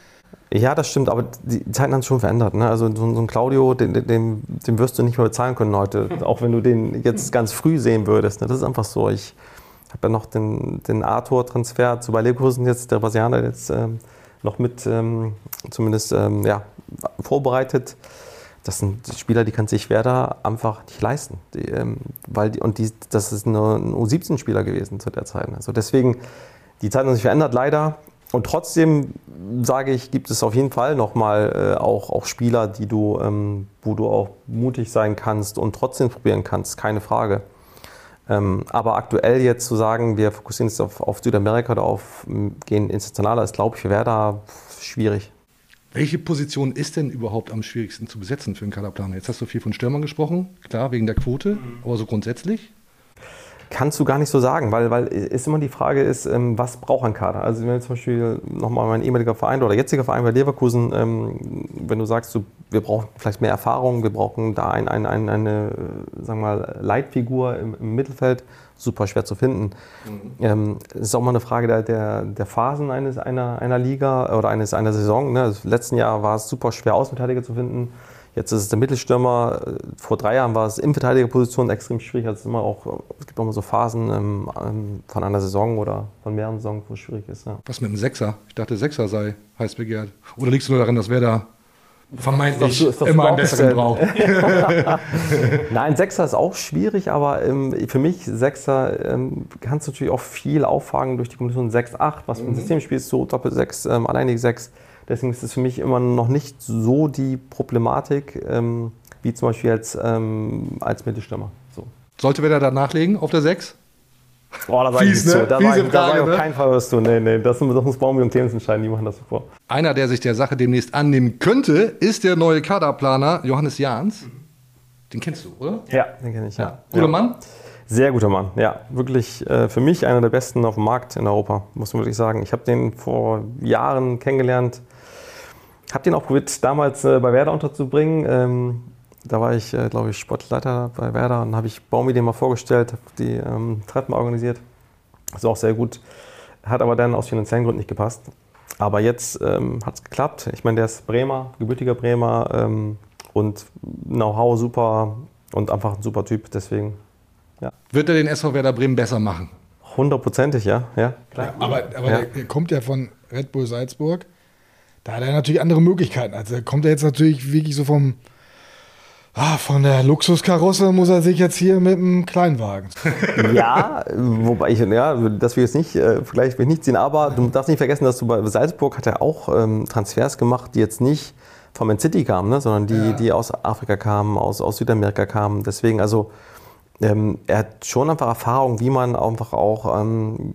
Ja, das stimmt, aber die Zeiten haben sich schon verändert. Ne? Also so, so ein Claudio, den, den, den, wirst du nicht mehr bezahlen können heute, auch wenn du den jetzt ganz früh sehen würdest. Ne? Das ist einfach so. Ich habe ja noch den, den Arthur-Transfer zu Bayer Leverkusen jetzt, der Brasilianer jetzt ähm, noch mit ähm, zumindest ähm, ja, vorbereitet. Das sind Spieler, die kann sich Werder einfach nicht leisten. Die, ähm, weil die, und die, das ist nur ein U17-Spieler gewesen zu der Zeit. Also deswegen, die Zeiten haben sich verändert, leider. Und trotzdem sage ich, gibt es auf jeden Fall nochmal äh, auch, auch Spieler, die du, ähm, wo du auch mutig sein kannst und trotzdem probieren kannst, keine Frage. Ähm, aber aktuell jetzt zu sagen, wir fokussieren uns auf, auf Südamerika oder auf gehen internationaler, ist, glaube ich, für Werder schwierig. Welche Position ist denn überhaupt am schwierigsten zu besetzen für einen Kaderplaner? Jetzt hast du viel von Stürmern gesprochen, klar, wegen der Quote, aber so grundsätzlich? Kannst du gar nicht so sagen, weil, weil ist immer die Frage ist, ähm, was braucht ein Kader? Also wenn zum Beispiel nochmal mein ehemaliger Verein oder jetziger Verein bei Leverkusen, ähm, wenn du sagst, du, wir brauchen vielleicht mehr Erfahrung, wir brauchen da ein, ein, ein, eine sagen wir mal, Leitfigur im, im Mittelfeld, super schwer zu finden. Mhm. Ähm, es ist auch mal eine Frage der, der, der Phasen eines, einer, einer Liga oder eines, einer Saison. Ne? Also letzten Jahr war es super schwer, Außenverteidiger zu finden. Jetzt ist es der Mittelstürmer. Vor drei Jahren war es in Verteidigerposition extrem schwierig. Also immer auch, es gibt auch mal so Phasen ähm, ähm, von einer Saison oder von mehreren Saisons, wo es schwierig ist. Ja. Was mit dem Sechser? Ich dachte, Sechser sei heiß begehrt. Oder liegst du nur darin, dass wer da vermeintlich ist doch, ist immer einen besseren braucht? Nein, Sechser ist auch schwierig, aber ähm, für mich Sechser ähm, kannst du natürlich auch viel auffangen durch die Kombination 6-8, was für ein mhm. System spielst, so Doppel-6, ähm, alleinig 6. Deswegen ist es für mich immer noch nicht so die Problematik, ähm, wie zum Beispiel jetzt ähm, als Mittelstürmer. So. Sollte wer da nachlegen auf der 6? Boah, da sage ich ne? so. Da sage ich auf ne? keinen Fall was tun. Nee, nee, das, das muss Baumi und Clemens entscheiden, die machen das sofort. Einer, der sich der Sache demnächst annehmen könnte, ist der neue Kaderplaner Johannes Jahns. Den kennst du, oder? Ja, den kenne ich, ja. ja. Guter ja. Mann? Sehr guter Mann, ja. Wirklich äh, für mich einer der besten auf dem Markt in Europa, muss man wirklich sagen. Ich habe den vor Jahren kennengelernt habe den auch probiert, damals äh, bei Werder unterzubringen. Ähm, da war ich, äh, glaube ich, Sportleiter bei Werder und habe ich Baumi den mal vorgestellt, habe die ähm, Treffen organisiert. Das war auch sehr gut. Hat aber dann aus finanziellen Gründen nicht gepasst. Aber jetzt ähm, hat es geklappt. Ich meine, der ist Bremer, gebürtiger Bremer ähm, und Know-how super und einfach ein super Typ. Deswegen, ja. Wird er den SV Werder Bremen besser machen? Hundertprozentig, ja. ja, ja aber aber ja. der kommt ja von Red Bull Salzburg da hat er natürlich andere Möglichkeiten. Also kommt er jetzt natürlich wirklich so vom, ah, von der Luxuskarosse, muss er sich jetzt hier mit einem Kleinwagen. Ja, wobei ich, ja, das will ich jetzt nicht, äh, vielleicht will ich nicht ziehen, aber du darfst nicht vergessen, dass du bei Salzburg hat er auch ähm, Transfers gemacht, die jetzt nicht von Man City kamen, ne, sondern die, ja. die aus Afrika kamen, aus, aus Südamerika kamen. Deswegen, also ähm, er hat schon einfach Erfahrung, wie man einfach auch ähm,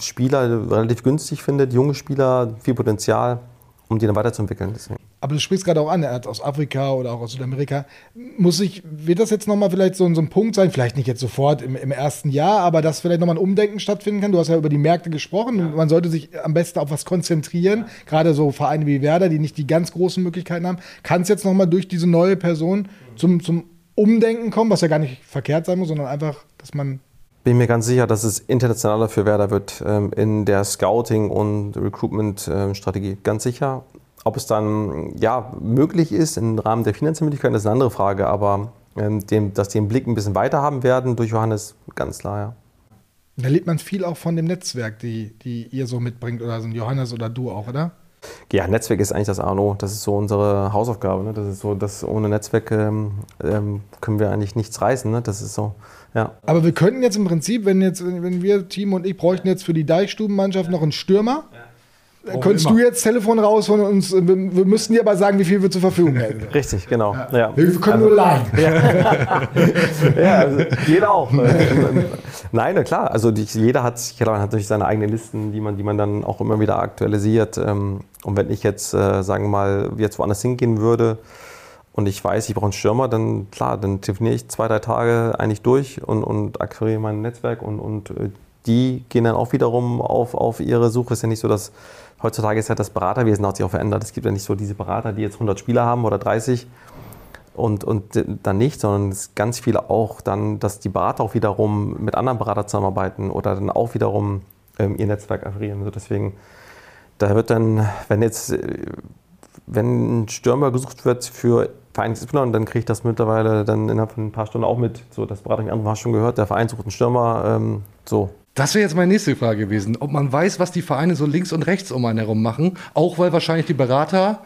Spieler relativ günstig findet, junge Spieler, viel Potenzial um die dann weiterzuentwickeln. Deswegen. Aber du sprichst gerade auch an, er hat aus Afrika oder auch aus Südamerika. Muss ich, wird das jetzt nochmal vielleicht so, so ein Punkt sein, vielleicht nicht jetzt sofort im, im ersten Jahr, aber dass vielleicht nochmal ein Umdenken stattfinden kann? Du hast ja über die Märkte gesprochen. Ja. Man sollte sich am besten auf was konzentrieren. Ja. Gerade so Vereine wie Werder, die nicht die ganz großen Möglichkeiten haben. Kann es jetzt nochmal durch diese neue Person zum, zum Umdenken kommen, was ja gar nicht verkehrt sein muss, sondern einfach, dass man bin mir ganz sicher, dass es internationaler für Werder wird ähm, in der Scouting- und Recruitment-Strategie. Ganz sicher. Ob es dann ja, möglich ist im Rahmen der finanziellen Möglichkeiten, ist eine andere Frage. Aber ähm, dem, dass die den Blick ein bisschen weiter haben werden durch Johannes, ganz klar, ja. Da lebt man viel auch von dem Netzwerk, die, die ihr so mitbringt, oder so Johannes oder du auch, oder? Ja, Netzwerk ist eigentlich das ANO. Das ist so unsere Hausaufgabe. Ne? Das ist so, dass ohne Netzwerk ähm, ähm, können wir eigentlich nichts reißen. Ne? Das ist so. Ja. Aber wir könnten jetzt im Prinzip, wenn jetzt, wenn wir, Team und ich, bräuchten jetzt für die Deichstubenmannschaft noch einen Stürmer. Dann könntest du jetzt Telefon rausholen und uns, wir, wir müssten dir aber sagen, wie viel wir zur Verfügung hätten. Richtig, genau. Ja. Wir können nur leihen. Ja, also geht auch. Nein, na klar. Also die, jeder hat, klar, hat natürlich seine eigenen Listen, die man, die man dann auch immer wieder aktualisiert. Ähm, Und wenn ich jetzt, äh, sagen wir mal, jetzt woanders hingehen würde und ich weiß, ich brauche einen Stürmer, dann klar, dann telefoniere ich zwei, drei Tage eigentlich durch und, und akquiriere mein Netzwerk und, und äh, die gehen dann auch wiederum auf, auf ihre Suche. Es ist ja nicht so, dass heutzutage ist halt das Beraterwesen hat sich auch verändert. Es gibt ja nicht so diese Berater, die jetzt 100 Spieler haben oder 30 und, und dann nicht, sondern es ist ganz viele auch dann, dass die Berater auch wiederum mit anderen Beratern zusammenarbeiten oder dann auch wiederum ähm, ihr Netzwerk akquirieren. Also deswegen, da wird dann, wenn jetzt, äh, wenn ein Stürmer gesucht wird für Verein XY, dann kriege ich das mittlerweile dann innerhalb von ein paar Stunden auch mit. So, das Berater mich an, hast schon gehört, der Verein sucht einen Stürmer, ähm, so. Das wäre jetzt meine nächste Frage gewesen. Ob man weiß, was die Vereine so links und rechts um einen herum machen. Auch weil wahrscheinlich die Berater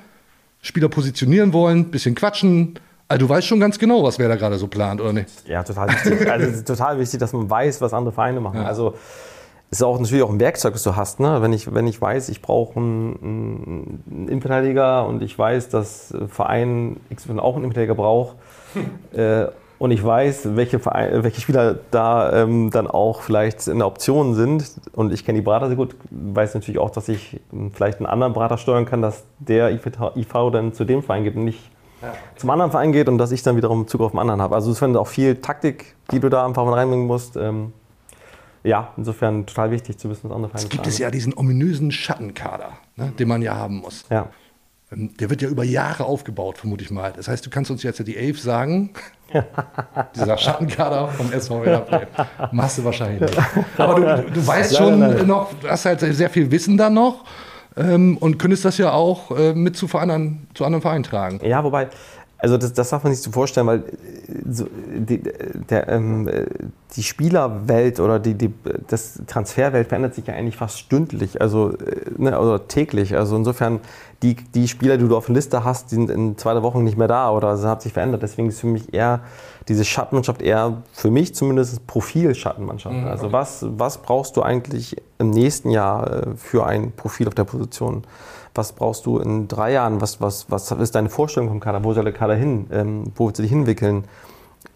Spieler positionieren wollen, bisschen quatschen. Also du weißt schon ganz genau, was wer da gerade so plant, oder nicht? Ja, total wichtig. Also es ist total wichtig, dass man weiß, was andere Vereine machen. Also es ist auch natürlich auch ein Werkzeug, das du hast. Ne? Wenn, ich, wenn ich weiß, ich brauche einen, einen Innenverteidiger und ich weiß, dass Verein X auch einen Innenverteidiger braucht äh, und ich weiß, welche, Verein, welche Spieler da ähm, dann auch vielleicht in der Option sind und ich kenne die Berater sehr gut, weiß natürlich auch, dass ich ähm, vielleicht einen anderen Berater steuern kann, dass der IV, dann zu dem Verein geht und nicht zum anderen Verein geht und dass ich dann wiederum Zugriff auf den anderen habe. Also es ist auch viel Taktik, die du da einfach mal reinbringen musst. Ähm, ja, insofern total wichtig zu wissen, was andere Vereine Es gibt es ja diesen ominösen Schattenkader, ne, den man ja haben muss. Ja. Ähm, Der wird ja über Jahre aufgebaut, vermute ich mal. Das heißt, du kannst uns jetzt ja die Elf sagen. Dieser Schattenkader vom SV Werder. Machst du wahrscheinlich nicht. Aber du, du weißt schon Nein, nein, nein. noch, du hast halt sehr viel Wissen da noch ähm, und könntest das ja auch äh, mit zu, anderen, zu anderen Vereinen tragen. Ja, wobei, also das, das darf man sich so vorstellen, weil äh, so, die, der, ähm, äh, die Spielerwelt oder die, die das Transferwelt verändert sich ja eigentlich fast stündlich, also äh, ne, oder täglich. Also insofern, die, die Spieler, die du auf der Liste hast, die sind in zwei Wochen nicht mehr da oder es hat sich verändert. Deswegen ist für mich eher diese Schattenmannschaft eher für mich zumindest Profil-Schattenmannschaft. Also was, was brauchst du eigentlich im nächsten Jahr äh, für ein Profil auf der Position? Was brauchst du in drei Jahren, was, was, was ist deine Vorstellung vom Kader, wo soll der Kader hin, ähm, wo willst du dich hinwickeln?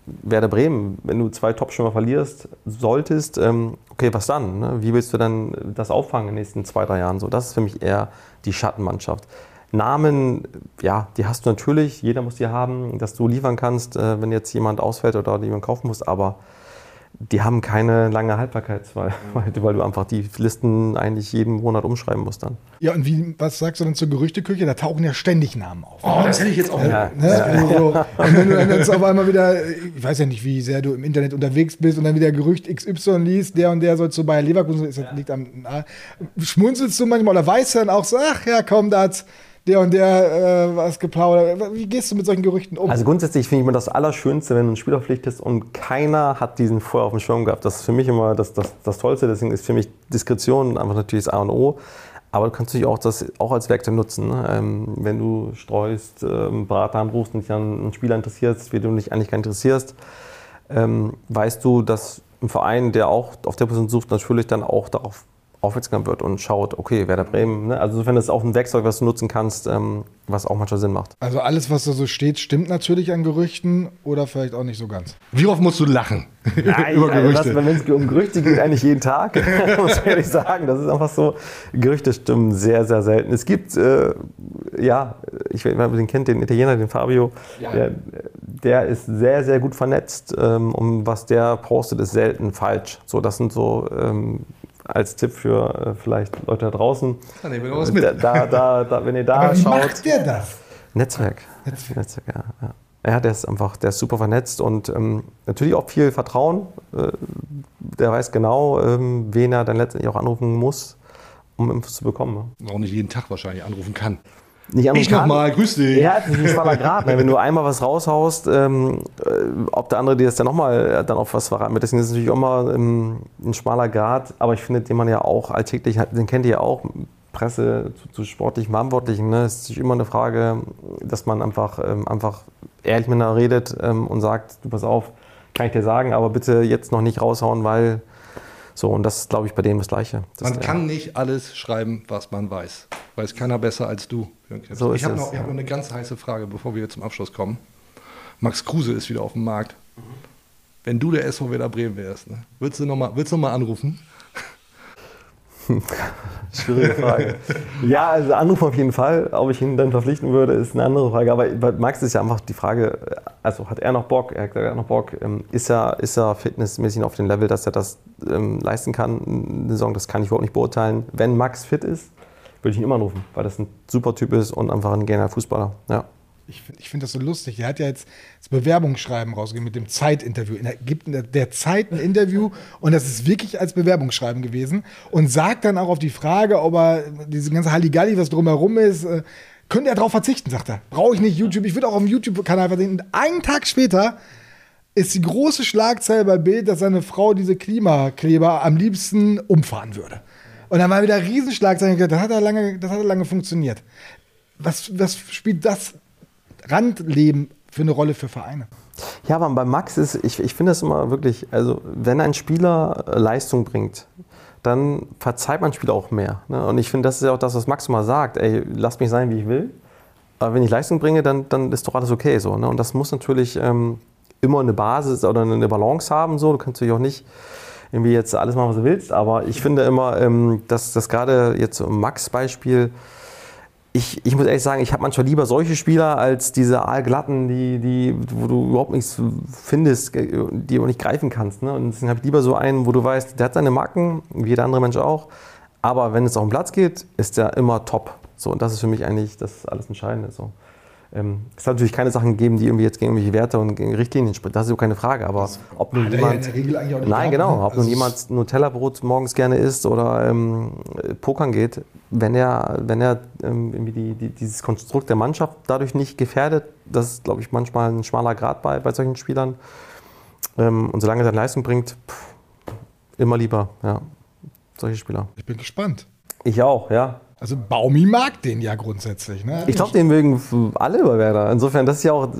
Werder Bremen, wenn du zwei Top-Stürmer verlierst solltest, ähm, okay, was dann? Ne? Wie willst du dann das auffangen in den nächsten zwei, drei Jahren? So, das ist für mich eher die Schattenmannschaft. Namen, ja, die hast du natürlich, jeder muss die haben, dass du liefern kannst, äh, wenn jetzt jemand ausfällt oder jemand kaufen musst, aber die haben keine lange Haltbarkeit, weil, weil, weil du einfach die Listen eigentlich jeden Monat umschreiben musst dann. Ja, und wie, was sagst du denn zur Gerüchteküche? Da tauchen ja ständig Namen auf. Oh, das hätte ich jetzt auch. Ne? Also so, und wenn du dann jetzt auf einmal wieder, ich weiß ja nicht, wie sehr du im Internet unterwegs bist und dann wieder Gerücht XY liest, der und der soll zu Bayer Leverkusen, das liegt am, na, schmunzelst du manchmal oder weißt du dann auch so, ach ja, komm, da hat der und der äh, was geplaudert. Wie gehst du mit solchen Gerüchten um? Also grundsätzlich finde ich immer das Allerschönste, wenn du einen Spieler verpflichtest und keiner hat diesen vorher auf dem Schirm gehabt. Das ist für mich immer das, das, das Tollste. Deswegen ist für mich Diskretion einfach natürlich das A und O. Aber du kannst natürlich auch das auch als Werkzeug nutzen. ne? Ähm, wenn du streust, ähm, Berater anrufst und dich an einen Spieler interessierst, wie du dich eigentlich gar interessierst, ähm, weißt du, dass ein Verein, der auch auf der Position sucht, natürlich dann auch darauf aufmerksam wird und schaut, okay, Werder Bremen. Ne? Also insofern ist es auch ein Werkzeug, was du nutzen kannst, ähm, was auch manchmal Sinn macht. Also alles, was da so steht, stimmt natürlich an Gerüchten oder vielleicht auch nicht so ganz. Wie oft musst du lachen Nein, über also Gerüchte? das, wenn es um Gerüchte geht, eigentlich jeden Tag, muss ich ehrlich sagen. Das ist einfach so, Gerüchte stimmen sehr, sehr selten. Es gibt, äh, ja, ich weiß nicht, den kennt, den Italiener, den Fabio, der, der ist sehr, sehr gut vernetzt. Ähm, und was der postet, ist selten falsch. So, das sind so ähm, als Tipp für äh, vielleicht Leute da draußen. Da nehmen wir was mit. Da, da, da, wenn ihr da Aber wie schaut. macht der das? Netzwerk. Netzwerk, ja, ja. Ja, der ist einfach, der ist super vernetzt und ähm, natürlich auch viel Vertrauen. Äh, der weiß genau, ähm, wen er dann letztendlich auch anrufen muss, um Infos zu bekommen. Ne? Auch nicht jeden Tag wahrscheinlich anrufen kann. Nicht Ich nochmal, grüß dich. Ja, das ist ein schmaler Grad. Ne? Wenn du einmal was raushaust, ähm, äh, ob der andere dir das dann nochmal dann auf was verraten wird. Deswegen ist es natürlich auch immer ähm, ein schmaler Grad. Aber ich finde, den man ja auch alltäglich hat, den kennt ihr ja auch. Presse, zu, zu sportlichen Verantwortlichen, ne, ist natürlich immer eine Frage, dass man einfach, ähm, einfach ehrlich miteinander redet ähm, und sagt, du pass auf, kann ich dir sagen, aber bitte jetzt noch nicht raushauen, weil so, und das ist, glaube ich, bei dem das Gleiche. Das Man der- kann nicht alles schreiben, was man weiß. Weiß keiner besser als du. Krebs. So ich ist habe noch, ich hab noch eine ganz heiße Frage, bevor wir zum Abschluss kommen. Max Kruse ist wieder auf dem Markt. Wenn du der SV Werder Bremen wärst, ne, würdest du nochmal noch mal anrufen? Schwierige Frage. ja, also Anruf auf jeden Fall. Ob ich ihn dann verpflichten würde, ist eine andere Frage. Aber bei Max ist ja einfach die Frage, also hat er noch Bock? Er hat er hat noch Bock. Ähm, Ist er, ist er fitnessmäßig auf dem Level, dass er das ähm, leisten kann? Eine Saison, das kann ich überhaupt nicht beurteilen. Wenn Max fit ist, würde ich ihn immer anrufen, weil das ein super Typ ist und einfach ein genialer Fußballer. Ja. Ich finde ich find das so lustig. Der hat ja jetzt das Bewerbungsschreiben rausgegeben mit dem Zeit-Interview. Er gibt in der, der Zeit ein Interview und das ist wirklich als Bewerbungsschreiben gewesen und sagt dann auch auf die Frage, ob er diese ganze Halligalli, was drumherum ist, äh, könnte er darauf verzichten, sagt er. Brauche ich nicht YouTube. Ich würde auch auf dem YouTube-Kanal verzichten. Und einen Tag später ist die große Schlagzeile bei Bild, dass seine Frau diese Klimakleber am liebsten umfahren würde. Und dann war wieder Riesenschlagzeile. Das hat, er lange, das hat er lange funktioniert. Was, was spielt das Randleben für eine Rolle für Vereine? Ja, aber bei Max ist, ich, ich finde das immer wirklich, also wenn ein Spieler äh, Leistung bringt, dann verzeiht man Spieler auch mehr. Ne? Und ich finde, das ist ja auch das, was Max immer sagt. Ey, lass mich sein, wie ich will. Aber wenn ich Leistung bringe, dann, dann ist doch alles okay. So, ne? Und das muss natürlich ähm, immer eine Basis oder eine Balance haben. So. Du kannst natürlich auch nicht irgendwie jetzt alles machen, was du willst. Aber ich finde immer, ähm, dass das gerade jetzt im Max-Beispiel, ich, ich muss ehrlich sagen, ich habe manchmal lieber solche Spieler als diese Aalglatten, die, die, wo du überhaupt nichts findest, die du nicht greifen kannst. Ne? Und deswegen habe ich lieber so einen, wo du weißt, der hat seine Macken, wie jeder andere Mensch auch. Aber wenn es auf den Platz geht, ist der immer top. So, und das ist für mich eigentlich das alles Entscheidende. So. Ähm, es hat natürlich keine Sachen gegeben, die irgendwie jetzt gegen irgendwelche Werte und gegen Richtlinien sprechen. Das ist so keine Frage. Aber ob nun ja jemand. nicht Nein, genau. ne? Ob nun Also jemand Nutella-Brot morgens gerne isst oder ähm, pokern geht, wenn er, wenn er ähm, irgendwie die, die, dieses Konstrukt der Mannschaft dadurch nicht gefährdet, das ist, glaube ich, manchmal ein schmaler Grad bei, bei solchen Spielern. Ähm, und solange er seine Leistung bringt, pff, immer lieber, ja, solche Spieler. Ich bin gespannt. Ich auch, ja. Also Baumi mag den ja grundsätzlich. Ne? Ich glaube, den mögen alle bei Werder. Insofern, das ist ja auch,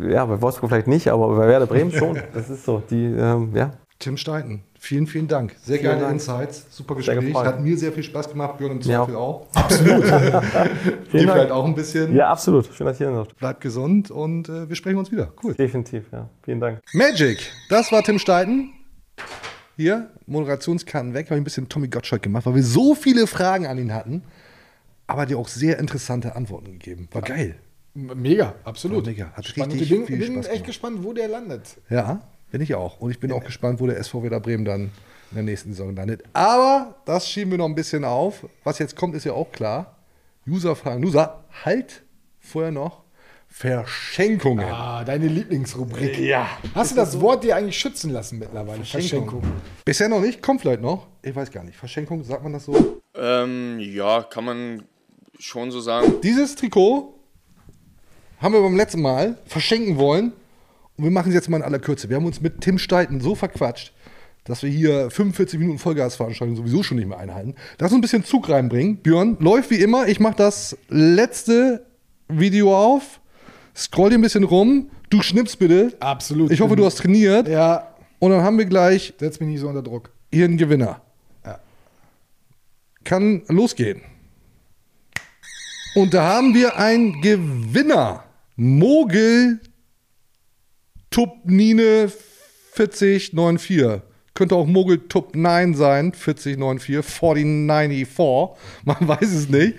ja, bei Wolfsburg vielleicht nicht, aber bei Werder Bremen schon. Das ist so, die, ähm, ja. Tim Steiten, vielen, vielen Dank. Sehr Vielen geile Dank. Insights, super Gespräch. Hat mir sehr viel Spaß gemacht, Björn im Zweifel auch. Absolut. Dir vielleicht auch ein bisschen. Ja, absolut. Schön, dass ihr hier seid. Bleibt gesund und äh, wir sprechen uns wieder. Cool. Definitiv, ja. Vielen Dank. Magic, das war Tim Steiten. Hier, Moderationskarten weg, habe ich ein bisschen Tommy Gottschalk gemacht, weil wir so viele Fragen an ihn hatten, aber dir auch sehr interessante Antworten gegeben. War geil. Mega, absolut. War mega. Hat Spannend. richtig ich bin, viel bin Spaß echt gemacht. gespannt, wo der landet. Ja, bin ich auch. Und ich bin auch gespannt, wo der SV Werder Bremen dann in der nächsten Saison landet. Aber das schieben wir noch ein bisschen auf. Was jetzt kommt, ist ja auch klar. User fragen. User, halt vorher noch Verschenkungen. Ah, deine Lieblingsrubrik. Ja. Hast du das Wort dir eigentlich schützen lassen mittlerweile? Verschenkung. Bisher noch nicht, kommt vielleicht noch. Ich weiß gar nicht. Verschenkung, sagt man das so? Ähm, ja, kann man schon so sagen. Dieses Trikot haben wir beim letzten Mal verschenken wollen. Und wir machen es jetzt mal in aller Kürze. Wir haben uns mit Tim Steiten so verquatscht, dass wir hier 45 Minuten Vollgasveranstaltung sowieso schon nicht mehr einhalten. Lass uns ein bisschen Zug reinbringen. Björn, läuft wie immer. Ich mache das letzte Video auf. Scroll dir ein bisschen rum. Du schnippst bitte. Absolut. Ich hoffe, du hast trainiert. Ja, Und dann haben wir gleich setz mich nicht so unter Druck. hier einen Gewinner. Ja. Kann losgehen. Und da haben wir einen Gewinner. Mogel Tupnine 4094. Könnte auch Mogel Tup 9 sein, 4094, 4094. Man weiß es nicht.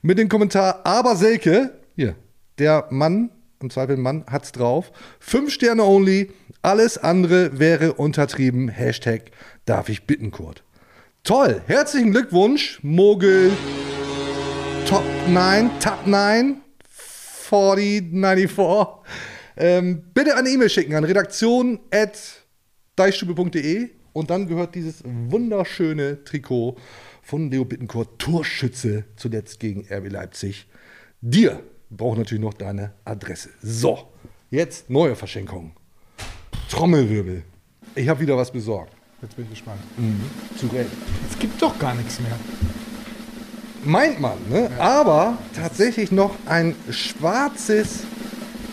Mit dem Kommentar, aber Selke, hier, der Mann, im Zweifel Mann, hat's drauf. Fünf Sterne only, alles andere wäre untertrieben. Hashtag darf ich bitten, Kurt. Toll, herzlichen Glückwunsch, Mogel Top 9, Top 9, 4094. Ähm, bitte eine E-Mail schicken an redaktion at und dann gehört dieses wunderschöne Trikot von Leo Bittencourt, Torschütze, zuletzt gegen RB Leipzig. Dir braucht natürlich noch deine Adresse. So, jetzt neue Verschenkung. Trommelwirbel. Ich habe wieder was besorgt. Jetzt bin ich gespannt. Zu Recht. Es gibt doch gar nichts mehr. meint man. Ne? Aber tatsächlich noch ein schwarzes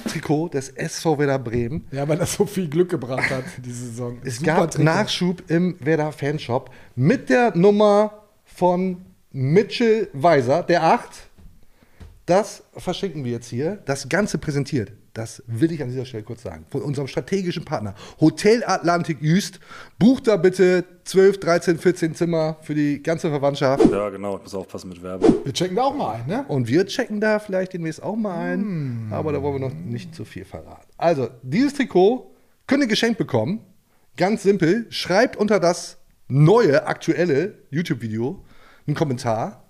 Trikot des SV Werder Bremen. Ja, weil das so viel Glück gebracht hat, diese Saison. Es Super gab Trikot. Nachschub im Werder Fanshop mit der Nummer von Mitchell Weiser, der 8. Das verschenken wir jetzt hier. Das Ganze präsentiert, das will ich an dieser Stelle kurz sagen, von unserem strategischen Partner Hotel Atlantik Jüst. Bucht da bitte 12, 13, 14 Zimmer für die ganze Verwandtschaft. Ja, genau, ich muss aufpassen mit Werbung. Wir checken da auch mal ein, ne? Und wir checken da vielleicht demnächst auch mal ein. Aber da wollen wir noch nicht zu viel verraten. Also, dieses Trikot könnt ihr geschenkt bekommen. Ganz simpel. Schreibt unter das neue, aktuelle YouTube-Video einen Kommentar.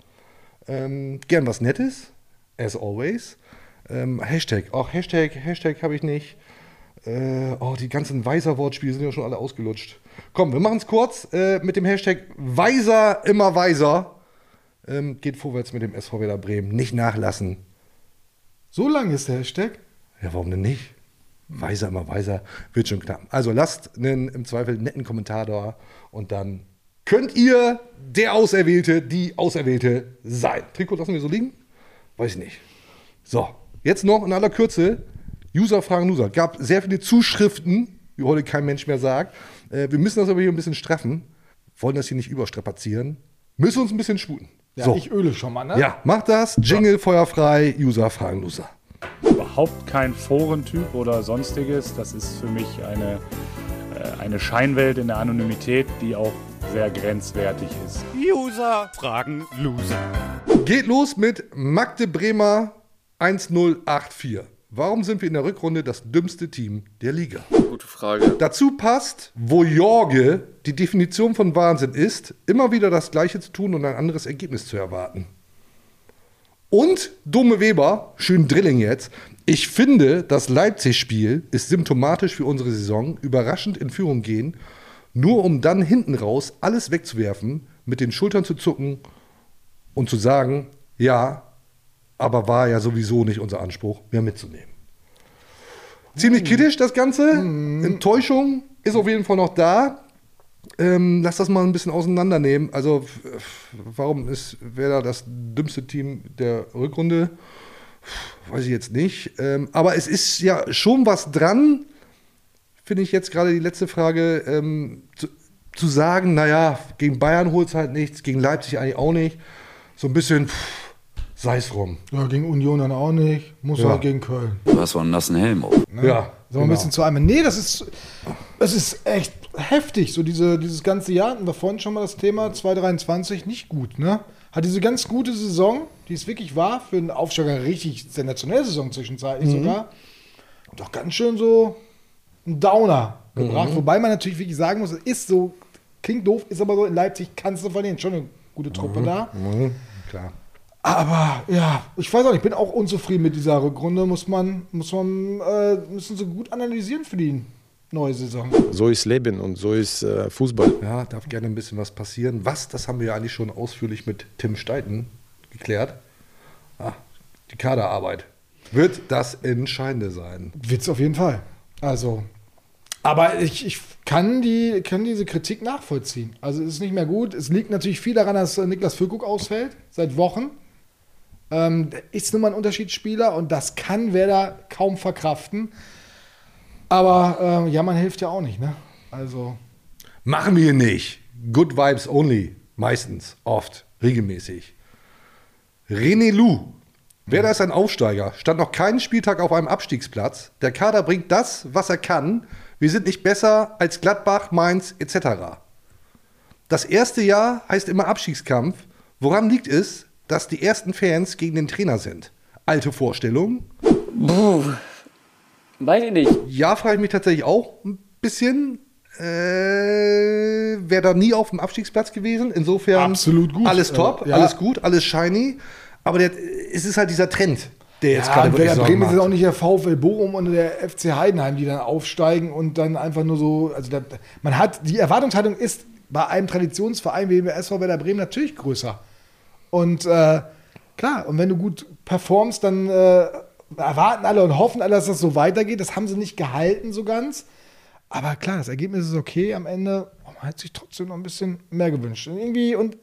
Ähm, gern was Nettes, as always. Ähm, Hashtag, auch Hashtag, Hashtag habe ich nicht. Äh, oh, die ganzen Weiser-Wortspiele sind ja schon alle ausgelutscht. Komm, wir machen es kurz äh, mit dem Hashtag Weiser immer weiser. Ähm, geht vorwärts mit dem SV Werder Bremen. Nicht nachlassen. So lang ist der Hashtag. Ja, warum denn nicht? Weiser immer weiser, wird schon knapp. Also lasst einen im Zweifel netten Kommentar da und dann könnt ihr der Auserwählte, die Auserwählte sein. Trikot lassen wir so liegen? Weiß ich nicht. So, jetzt noch in aller Kürze. User fragen User. Gab sehr viele Zuschriften, wie heute kein Mensch mehr sagt. Äh, wir müssen das aber hier ein bisschen straffen. Wollen das hier nicht überstrapazieren. Müssen uns ein bisschen sputen. Ja, so. ich öle schon mal, ne? Ja, macht das. Jingle feuerfrei. User fragen User. Überhaupt kein Forentyp oder sonstiges. Das ist für mich eine, äh, eine Scheinwelt in der Anonymität, die auch sehr grenzwertig ist. User fragen Loser. Geht los mit Magde Bremer 1084. Warum sind wir in der Rückrunde das dümmste Team der Liga? Gute Frage. Dazu passt, wo Jorge die Definition von Wahnsinn ist, immer wieder das Gleiche zu tun und ein anderes Ergebnis zu erwarten. Und Dumme Weber, schön Drilling jetzt. Ich finde, das Leipzig-Spiel ist symptomatisch für unsere Saison. Überraschend in Führung gehen, nur um dann hinten raus alles wegzuwerfen, mit den Schultern zu zucken und zu sagen, ja, aber war ja sowieso nicht unser Anspruch, mehr mitzunehmen. Ziemlich kritisch das Ganze. Enttäuschung ist auf jeden Fall noch da. Ähm, lass das mal ein bisschen auseinandernehmen. Also, warum ist Werder das dümmste Team der Rückrunde? Weiß ich jetzt nicht. Ähm, aber es ist ja schon was dran, finde ich jetzt gerade die letzte Frage, ähm, zu, zu sagen, naja, gegen Bayern holt es halt nichts, gegen Leipzig eigentlich auch nicht. So ein bisschen, sei es rum. Ja, gegen Union dann auch nicht. Muss Ja. halt gegen Köln. Du hast wohl einen nassen Helm auf. Ja, So ein genau. bisschen zu einmal. Nee, das ist, das ist echt heftig. So diese, dieses ganze Jahr, hatten wir vorhin schon mal das Thema 2023, nicht gut, ne? Hat diese ganz gute Saison, die es wirklich war, für einen Aufsteiger richtig sensationelle Saison zwischenzeitlich sogar, doch ganz schön so ein Downer gebracht. Wobei man natürlich wirklich sagen muss, es ist so, klingt doof, ist aber so, in Leipzig kannst du verlieren. Schon eine gute Truppe da. Mhm, klar. Aber ja, ich weiß auch nicht, ich bin auch unzufrieden mit dieser Rückrunde. Muss man, muss man, äh, müssen sie gut analysieren für die neue Saison. So ist Leben und so ist äh, Fußball. Ja, darf gerne ein bisschen was passieren. Was, das haben wir ja eigentlich schon ausführlich mit Tim Steiten geklärt. Ah, die Kaderarbeit wird das Entscheidende sein. Wird's auf jeden Fall. Also, aber ich, ich kann, die, kann diese Kritik nachvollziehen. Also es ist nicht mehr gut. Es liegt natürlich viel daran, dass äh, Niklas Füllkrug ausfällt, seit Wochen. Ähm, ist nun mal ein Unterschiedsspieler und das kann Werder kaum verkraften. Aber äh, ja, man hilft ja auch nicht, ne? Also, Machen wir nicht. Good Vibes only. Meistens, oft, regelmäßig. René Lou. Werder ist ein Aufsteiger, stand noch keinen Spieltag auf einem Abstiegsplatz. Der Kader bringt das, was er kann. Wir sind nicht besser als Gladbach, Mainz etc. Das erste Jahr heißt immer Abstiegskampf. Woran liegt es, dass die ersten Fans gegen den Trainer sind? Alte Vorstellung? Puh, weiß ich nicht. Ja, frage ich mich tatsächlich auch ein bisschen. Äh, Wäre da nie auf dem Abstiegsplatz gewesen. Insofern Absolut gut. alles top, ja. alles gut, alles shiny. Aber der, es ist halt dieser Trend, der jetzt ja, gerade und wirklich Werder Bremen ist macht. auch nicht der VfL Bochum und der FC Heidenheim, die dann aufsteigen und dann einfach nur so, also da, man hat, die Erwartungshaltung ist bei einem Traditionsverein wie dem SV Werder Bremen natürlich größer. Und äh, klar, und wenn du gut performst, dann äh, erwarten alle und hoffen alle, dass das so weitergeht. Das haben sie nicht gehalten so ganz. Aber klar, das Ergebnis ist okay am Ende. Oh, man hat sich trotzdem noch ein bisschen mehr gewünscht. Und irgendwie, und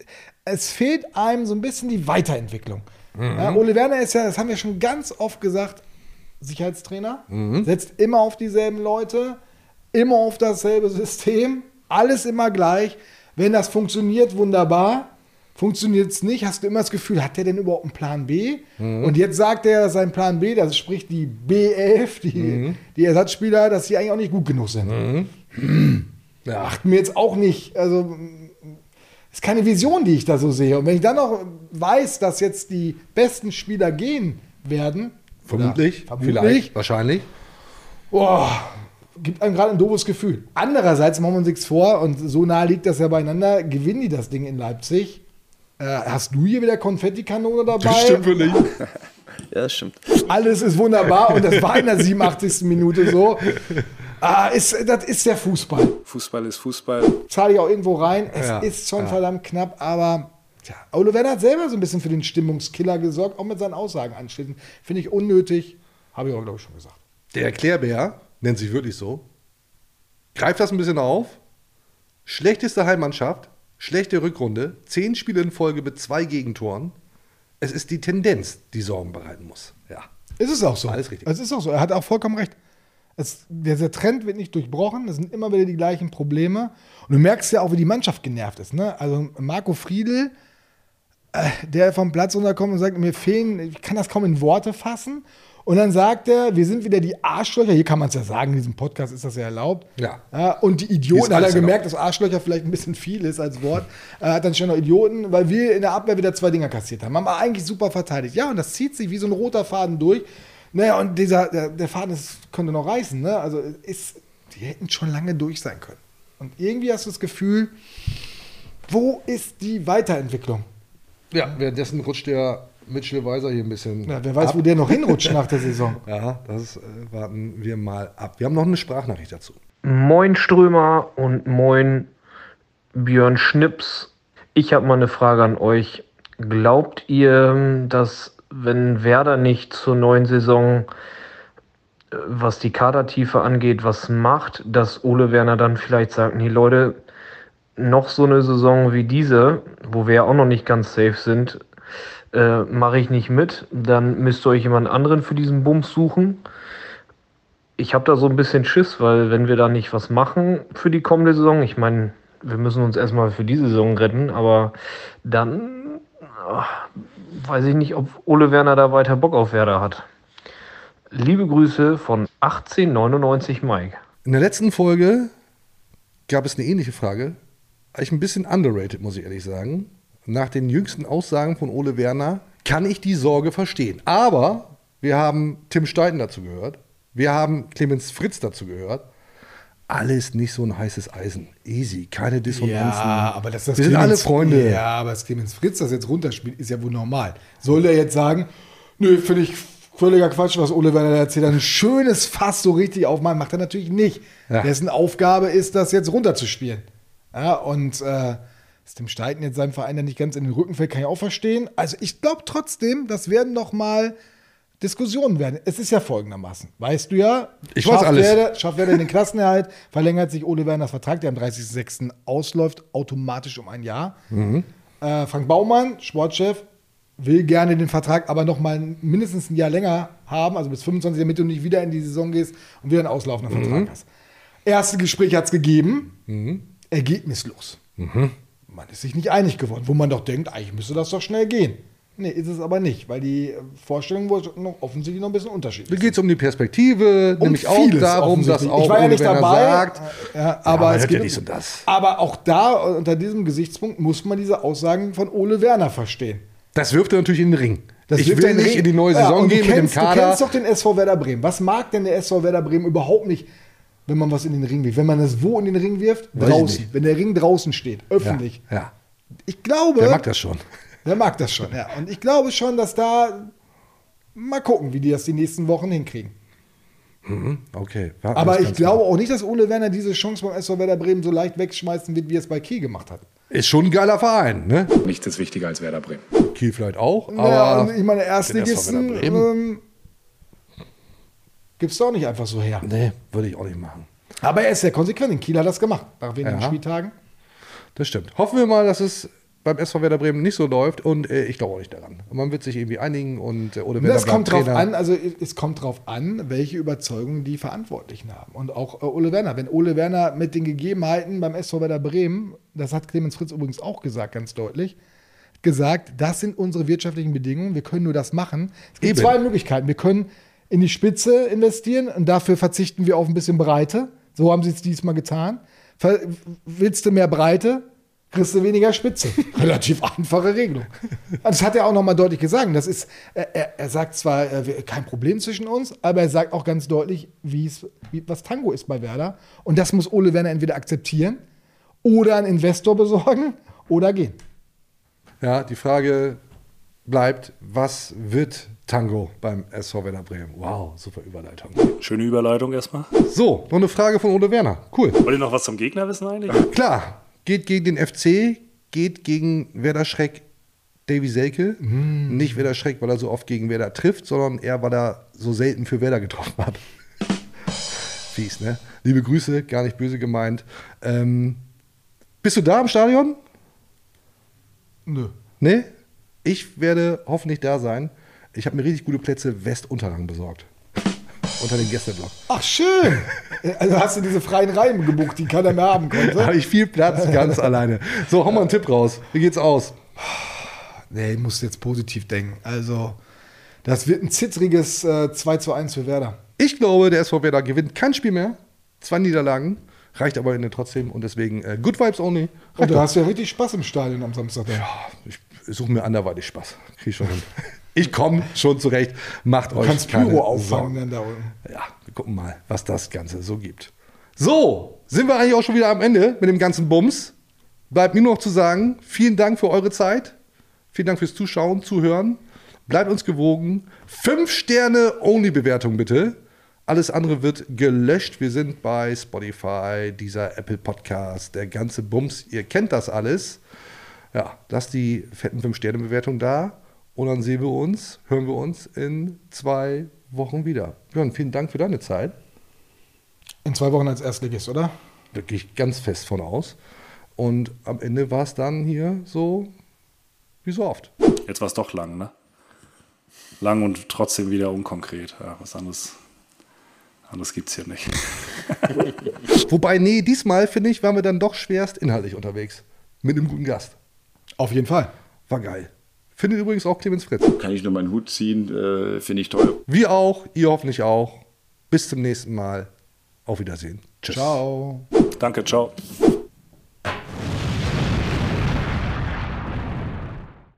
es fehlt einem so ein bisschen die Weiterentwicklung. Ja, Ole Werner ist ja, das haben wir schon ganz oft gesagt, Sicherheitstrainer, setzt immer auf dieselben Leute, immer auf dasselbe System, alles immer gleich. Wenn das funktioniert, wunderbar. Funktioniert es nicht, hast du immer das Gefühl, hat der denn überhaupt einen Plan B? Und jetzt sagt er, dass sein Plan B, das sprich die B11, die, die Ersatzspieler, dass sie eigentlich auch nicht gut genug sind. Ja. Macht mir jetzt auch nicht, also ist keine Vision, die ich da so sehe. Und wenn ich dann noch weiß, dass jetzt die besten Spieler gehen werden, Vermutlich, vermutlich, vielleicht, wahrscheinlich. Boah, gibt einem gerade ein doofes Gefühl. Andererseits machen wir uns nichts vor und so nah liegt das ja beieinander, gewinnen die das Ding in Leipzig. Äh, hast du hier wieder Konfettikanone dabei? Das stimmt für nicht. Ja, das stimmt. Alles ist wunderbar und das war in der 87. Minute so. Ah, ist, das ist der Fußball. Fußball ist Fußball. Zahle ich auch irgendwo rein. Es Ja, ist schon ja. verdammt knapp, aber tja, Ole Werner hat selber so ein bisschen für den Stimmungskiller gesorgt, auch mit seinen Aussagen anschließend. Finde ich unnötig. Habe ich auch, glaube ich, schon gesagt. Der Erklärbär, nennt sich wirklich so, greift das ein bisschen auf. Schlechteste Heimmannschaft, schlechte Rückrunde, zehn Spiele in Folge mit zwei Gegentoren. Es ist die Tendenz, die Sorgen bereiten muss. Ja. Ist es auch so. Alles richtig. Es ist auch so. Er hat auch vollkommen recht. Es, dieser Trend wird nicht durchbrochen. Es sind immer wieder die gleichen Probleme. Und du merkst ja auch, wie die Mannschaft genervt ist. Ne? Also Marco Friedl, äh, der vom Platz runterkommt und sagt, mir fehlen, ich kann das kaum in Worte fassen. Und dann sagt er, wir sind wieder die Arschlöcher. Hier kann man es ja sagen, in diesem Podcast ist das ja erlaubt. Ja. und die Idioten, hat er gemerkt, dass Arschlöcher vielleicht ein bisschen viel ist als Wort. Er hat dann schon noch Idioten, weil wir in der Abwehr wieder zwei Dinger kassiert haben. Haben wir eigentlich super verteidigt. Ja, und das zieht sich wie so ein roter Faden durch. Naja, und dieser, der, der Faden ist, könnte noch reißen. Ne? Also ist, die hätten schon lange durch sein können. Und irgendwie hast du das Gefühl, wo ist die Weiterentwicklung? Ja, währenddessen rutscht der Mitchell Weiser hier ein bisschen. Ja, wer weiß, ab. wo der noch hinrutscht nach der Saison. Ja, das äh, warten wir mal ab. Wir haben noch eine Sprachnachricht dazu. Moin Strömer und moin Björn Schnips. Ich habe mal eine Frage an euch. Glaubt ihr, dass wenn Werder nicht zur neuen Saison, äh, was die Kadertiefe angeht, was macht, dass Ole Werner dann vielleicht sagt, nee Leute, noch so eine Saison wie diese, wo wir ja auch noch nicht ganz safe sind, äh, mache ich nicht mit, dann müsst ihr euch jemand anderen für diesen Bums suchen. Ich habe da so ein bisschen Schiss, weil wenn wir da nicht was machen für die kommende Saison, ich meine, wir müssen uns erstmal für diese Saison retten, aber dann ach, weiß ich nicht, ob Ole Werner da weiter Bock auf Werder hat. Liebe Grüße von 1899 Mike. In der letzten Folge gab es eine ähnliche Frage. Eigentlich ein bisschen underrated, muss ich ehrlich sagen. Nach den jüngsten Aussagen von Ole Werner kann ich die Sorge verstehen. Aber wir haben Tim Steiten dazu gehört. Wir haben Clemens Fritz dazu gehört. Alles nicht so ein heißes Eisen. Easy, keine Dissonanzen. Ja, aber dass das Wir sind alle Freunde. Ja, aber dass Clemens Fritz das jetzt runterspielt, ist ja wohl normal. Soll der jetzt sagen, nö, finde ich völliger Quatsch, was Ole Werner erzählt, ein schönes Fass so richtig aufmachen, macht er natürlich nicht. Ja. Dessen Aufgabe ist, das jetzt runterzuspielen. Ja, und äh, dass dem Steiten jetzt seinem Verein dann nicht ganz in den Rücken fällt, kann ich auch verstehen. Also ich glaube trotzdem, das werden noch mal Diskussionen werden. Es ist ja folgendermaßen. Weißt du ja, Ich weiß alles. Werder, schafft Werder den Klassenerhalt, verlängert sich Ole Werners Vertrag, der am 30.06. ausläuft, automatisch um ein Jahr. Äh, Frank Baumann, Sportchef, will gerne den Vertrag aber noch mal mindestens ein Jahr länger haben, also bis 25, damit du nicht wieder in die Saison gehst und wieder einen auslaufenden Vertrag hast. Erste Gespräch hat es gegeben, ergebnislos. Man ist sich nicht einig geworden, wo man doch denkt, eigentlich müsste das doch schnell gehen. Nee, ist es aber nicht, weil die äh, Vorstellungen wohl noch offensichtlich noch ein bisschen unterschiedlich Da geht es um die Perspektive, um nämlich auch darum, dass auch ich war ja nicht dabei, sagt, ja, aber man es geht ja dies und das. aber auch da äh, unter diesem Gesichtspunkt muss man diese Aussagen von Ole Werner verstehen. das wirft er natürlich in den Ring. Das ich wirft will nicht Ring- in die neue Ja, Saison du gehen mit dem kennst- Du Kader. kennst doch den SV Werder Bremen. Was mag denn der SV Werder Bremen überhaupt nicht, wenn man was in den Ring wirft? Wenn man das wo in den Ring wirft? Draußen. Wenn der Ring draußen steht, öffentlich. Ja, ja. Ich glaube. Der mag das schon. Der mag das schon, ja. Und ich glaube schon, dass da. Mal gucken, wie die das die nächsten Wochen hinkriegen. Okay. warten Aber ich glaube ab. auch nicht, dass Ole Werner diese Chance beim SV Werder Bremen so leicht wegschmeißen wird, wie er es bei Kiel gemacht hat. Ist schon ein geiler Verein, ne? Nichts ist wichtiger als Werder Bremen. Kiel vielleicht auch, Ja, aber ich meine, Erstligisten ähm, gibt es doch nicht einfach so her. nee, würde ich auch nicht machen. Aber er ist sehr konsequent. In Kiel hat das gemacht, nach wenigen Ja. Spieltagen. Das stimmt. Hoffen wir mal, dass es beim SV Werder Bremen nicht so läuft und äh, ich glaube auch nicht daran. Man wird sich irgendwie einigen und äh, oder das kommt bleibt drauf Trainer. an, also es kommt drauf an, welche Überzeugung die Verantwortlichen haben. Und auch äh, Ole Werner. Wenn Ole Werner mit den Gegebenheiten beim SV Werder Bremen, das hat Clemens Fritz übrigens auch gesagt, ganz deutlich, gesagt, das sind unsere wirtschaftlichen Bedingungen, wir können nur das machen. Es gibt Eben. zwei Möglichkeiten. Wir können in die Spitze investieren und dafür verzichten wir auf ein bisschen Breite. So haben sie es diesmal getan. Ver willst du mehr Breite, kriegst du weniger Spitze. Relativ einfache Regelung. Das hat er auch nochmal deutlich gesagt. Das ist, er, er- sagt zwar äh, kein Problem zwischen uns, aber er sagt auch ganz deutlich, wie es, wie, was Tango ist bei Werder. Und das muss Ole Werner entweder akzeptieren oder einen Investor besorgen oder gehen. Ja, die Frage bleibt, was wird Tango beim SV Werder Bremen? Wow, super Überleitung. Schöne Überleitung erstmal. So, noch eine Frage von Ole Werner. Cool. Wollt ihr noch was zum Gegner wissen eigentlich? Klar, geht gegen den FC, geht gegen Werder Schreck Davy Selke. Nicht Werder Schreck, weil er so oft gegen Werder trifft, sondern eher, weil er so selten für Werder getroffen hat. Fies, ne? Liebe Grüße, gar nicht böse gemeint. Ähm, bist du da im Stadion? Nö. Nee? Ich werde hoffentlich da sein. Ich habe mir richtig gute Plätze Westunterrang besorgt. Unter dem Gästeblock. Ach, schön. Also hast du diese freien Reihen gebucht, die keiner mehr haben Da konnte. habe ich viel Platz ganz alleine. So, hau mal einen Tipp raus. Wie geht's aus? Nee, ich muss jetzt positiv denken. Also, das wird ein zittriges äh, 2 zu 1 für Werder. Ich glaube, der SV Werder gewinnt kein Spiel mehr. Zwei Niederlagen. Reicht aber trotzdem und deswegen äh, Good Vibes only. Und du hast ja richtig Spaß im Stadion am Samstag. Ja, ich suche mir anderweitig Spaß. Krieg ich schon hin. Ich komme schon zurecht. Macht Du euch kannst keine Pyro auffangen dann da unten. Ja, wir gucken mal, was das Ganze so gibt. So, sind wir eigentlich auch schon wieder am Ende mit dem ganzen Bums. Bleibt mir nur noch zu sagen, vielen Dank für eure Zeit. Vielen Dank fürs Zuschauen, Zuhören. Bleibt uns gewogen. Fünf Sterne Only-Bewertung bitte. Alles andere wird gelöscht. Wir sind bei Spotify, dieser Apple Podcast, der ganze Bums. Ihr kennt das alles. Ja, lasst die fetten 5-Sterne-Bewertung da. Und dann sehen wir uns, hören wir uns in zwei Wochen wieder. Björn, vielen Dank für deine Zeit. In zwei Wochen als Erstligist, oder? Da gehe ich ganz fest von aus. Und am Ende war es dann hier so wie so oft. Jetzt war es doch lang, ne? Lang und trotzdem wieder unkonkret. Ja, was anderes, anderes gibt es hier nicht. Wobei, nee, diesmal finde ich, waren wir dann doch schwerst inhaltlich unterwegs. Mit einem guten Gast. Auf jeden Fall. War geil. Findet übrigens auch Clemens Fritz. Kann ich nur meinen Hut ziehen, äh, finde ich toll. Wir auch, ihr hoffentlich auch. Bis zum nächsten Mal. Auf Wiedersehen. Tschüss. Ciao. Danke, ciao.